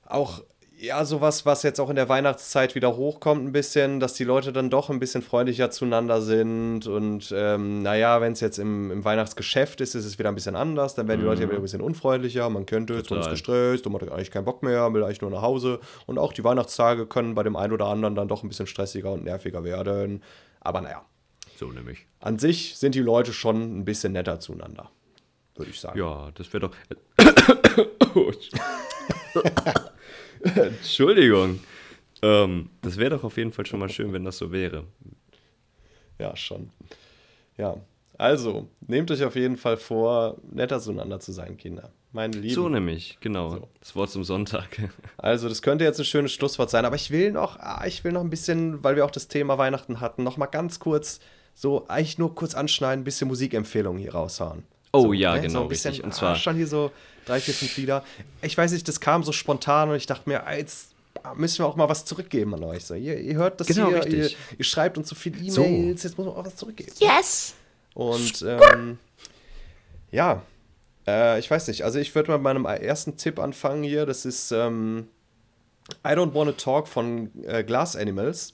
auch ja sowas, was jetzt auch in der Weihnachtszeit wieder hochkommt ein bisschen, dass die Leute dann doch ein bisschen freundlicher zueinander sind und ähm, naja, wenn es jetzt im, im Weihnachtsgeschäft ist, ist es wieder ein bisschen anders, dann werden die Leute ja wieder ein bisschen unfreundlicher, man man ist Total. gestresst und man hat eigentlich keinen Bock mehr, will eigentlich nur nach Hause und auch die Weihnachtstage können bei dem einen oder anderen dann doch ein bisschen stressiger und nerviger werden, aber naja, So nämlich. an sich sind die Leute schon ein bisschen netter zueinander, würde ich sagen. Ja, das wäre doch. *laughs* *laughs* *laughs* *laughs* Entschuldigung. Ähm, das wäre doch auf jeden Fall schon mal schön, wenn das so wäre. Ja, schon. Ja, also, nehmt euch auf jeden Fall vor, netter zueinander zu sein, Kinder. Meine Lieben. So nämlich, genau. Das Wort zum Sonntag. *laughs* Also, das könnte jetzt ein schönes Schlusswort sein, aber ich will noch, ah, ich will noch ein bisschen, weil wir auch das Thema Weihnachten hatten, noch mal ganz kurz, so eigentlich nur kurz anschneiden, ein bisschen Musikempfehlungen hier raushauen. Oh so, ja, ne, genau, so ein bisschen, richtig. Und ah, zwar- schon hier so drei, vier, fünf Lieder. Ich weiß nicht, das kam so spontan und ich dachte mir, ah, jetzt müssen wir auch mal was zurückgeben an euch. So, ihr, ihr hört das Genau, hier. Ihr, ihr schreibt uns so viele E-Mails, So. jetzt muss man auch was zurückgeben. Yes! Und ähm, ja, äh, ich weiß nicht. Also ich würde mal mit meinem ersten Tipp anfangen hier. Das ist ähm, I Don't Wanna Talk von äh, Glass Animals.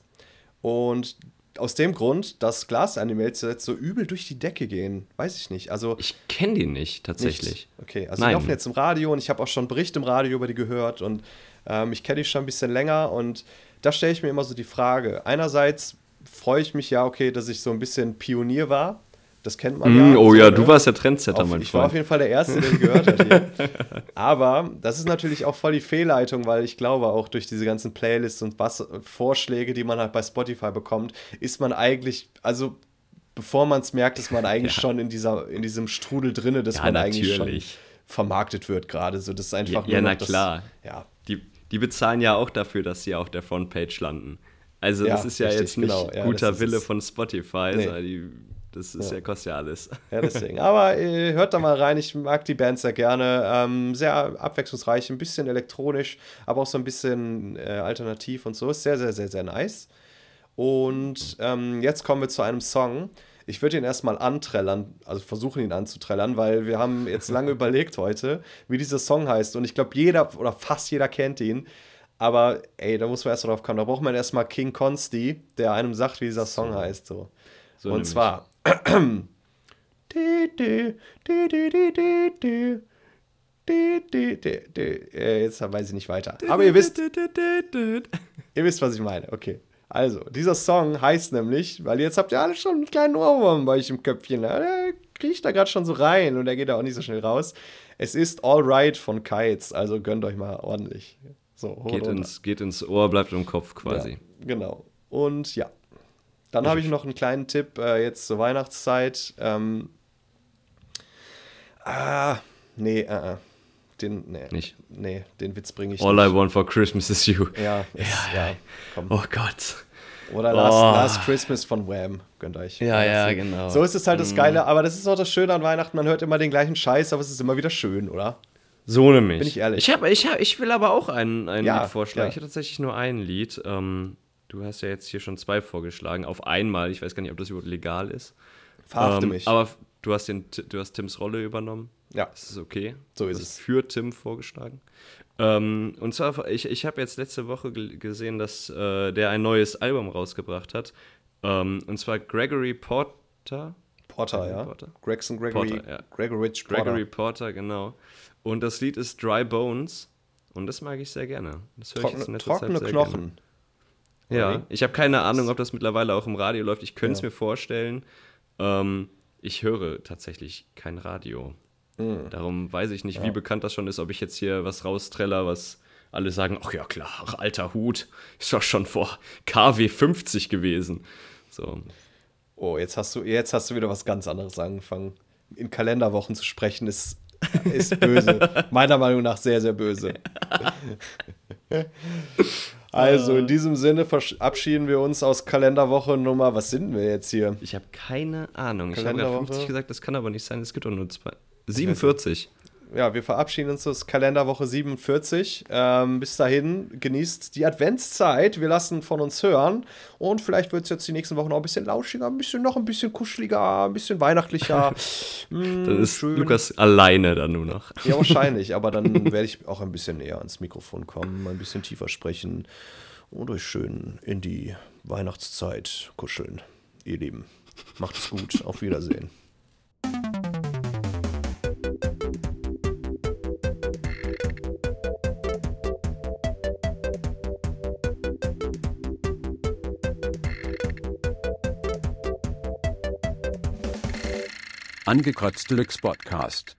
Und aus dem Grund, dass Glass Animals jetzt so übel durch die Decke gehen, weiß ich nicht. Also Ich kenne die nicht, tatsächlich. nicht. Okay, also Nein. die laufen jetzt im Radio und ich habe auch schon Berichte im Radio über die gehört und ähm, ich kenne die schon ein bisschen länger und da stelle ich mir immer so die Frage. Einerseits freue ich mich ja, okay, dass ich so ein bisschen Pionier war, Das kennt man Mm, ja. oh so, ja, ne? du warst der Trendsetter, Auf, mein ich war auf jeden Fall der Erste, der gehört hat hier. *laughs* Aber das ist natürlich auch voll die Fehlleitung, weil ich glaube, auch durch diese ganzen Playlists und was, Vorschläge, die man halt bei Spotify bekommt, ist man eigentlich, also bevor man es merkt, ist man *laughs* eigentlich Ja. schon in, dieser, in diesem Strudel drinne, dass Ja, man eigentlich schon natürlich. vermarktet wird gerade. So, das ist Ja, einfach ja nur na das, klar. Ja, Die, die bezahlen ja auch dafür, dass sie auf der Frontpage landen. Also Ja, das ist ja richtig, jetzt nicht genau. Guter Wille von Spotify. Nee. sondern die, das ist ja. kostet ja alles. *laughs* Ja, deswegen. Aber äh, hört da mal rein. Ich mag die Band sehr gerne. Ähm, sehr abwechslungsreich, ein bisschen elektronisch, aber auch so ein bisschen äh, alternativ und so. Ist sehr, sehr, sehr, sehr nice. Und ähm, jetzt kommen wir zu einem Song. Ich würde ihn erstmal antrellern, also versuchen ihn anzutrellern, weil wir haben jetzt lange *laughs* überlegt heute, wie dieser Song heißt. Und ich glaube, jeder oder fast jeder kennt ihn. Aber ey, da muss man erst drauf kommen. Da braucht man erstmal King Consti, der einem sagt, wie dieser Song heißt. So. So Und nämlich. zwar. Jetzt weiß ich nicht weiter. Aber ihr wisst, ihr wisst, was ich meine. Okay. Also, dieser Song heißt nämlich, weil jetzt habt ihr alle schon einen kleinen Ohrwurm bei euch im Köpfchen. Der kriecht da gerade schon so rein und der geht da auch nicht so schnell raus. Es ist All Right von Kites, also gönnt euch mal ordentlich. So, Geht runter. ins, geht ins Ohr, bleibt im Kopf quasi. Ja, genau. Und ja. Dann habe ich noch einen kleinen Tipp äh, jetzt zur Weihnachtszeit. Ähm, ah, nee, äh, äh, den, nee, Nicht? Nee, den Witz bringe ich All nicht. I want for Christmas is you. Ja, ist, ja, komm. Oh Gott. Oder Last, Oh. Last Christmas von Wham. Gönnt euch. Ja, ja, genau. So ist es halt das Geile, aber das ist auch das Schöne an Weihnachten. Man hört immer den gleichen Scheiß, aber es ist immer wieder schön, oder? So nämlich. Bin ich ehrlich. Ich, hab, ich, hab, ich will aber auch einen, einen Ja, Lied vorschlagen. ja. Ich habe tatsächlich nur ein Lied. Ähm, du hast ja jetzt hier schon zwei vorgeschlagen. Auf einmal. Ich weiß gar nicht, ob das überhaupt legal ist. Verhafte Ähm, mich. Aber du hast, den, du hast Tims Rolle übernommen. Ja. Das ist okay. So ist es. Für Tim vorgeschlagen. Ähm, und zwar, ich, ich habe jetzt letzte Woche gesehen, dass äh, der ein neues Album rausgebracht hat. Ähm, und zwar Gregory Porter. Porter, ja. Porter? Gregson Gregory, Porter, ja. Porter. Gregory Porter, genau. Und das Lied ist Dry Bones. Und das mag ich sehr gerne. Das höre ich jetzt in Trockene, letzter trockene Zeit sehr Knochen. Gerne. Ja, ich habe keine Ahnung, ob das mittlerweile auch im Radio läuft. Ich könnte es Ja. mir vorstellen. Ähm, ich höre tatsächlich kein Radio. Hm. Darum weiß ich nicht, wie bekannt das schon ist, ob ich jetzt hier was raustreller, was alle sagen, ach ja klar, alter Hut, ist doch schon vor KW 50 gewesen. So, Oh, jetzt hast du, jetzt hast du wieder was ganz anderes angefangen. In Kalenderwochen zu sprechen ist, ist böse. *laughs* Meiner Meinung nach sehr, sehr böse. *laughs* also, in diesem Sinne verabschieden wir uns aus Kalenderwoche Nummer. Was sind wir jetzt hier? ich habe keine Ahnung. Ich habe gerade Kalenderwoche. 50 gesagt, das kann aber nicht sein, es gibt doch nur zwei. 47. Ja, wir verabschieden uns aus Kalenderwoche 47. Ähm, bis dahin, genießt die Adventszeit. Wir lassen von uns hören. Und vielleicht wird es jetzt die nächsten Wochen noch ein bisschen lauschiger, ein bisschen noch ein bisschen kuscheliger, ein bisschen weihnachtlicher. Mm, *laughs* Dann ist schön. Lukas alleine dann nur noch. Ja, wahrscheinlich, aber dann *laughs* werde ich auch ein bisschen näher ans Mikrofon kommen, ein bisschen tiefer sprechen und euch schön in die Weihnachtszeit kuscheln. Ihr Lieben, macht es gut. Auf Wiedersehen. Angekotzt Deluxe Podcast.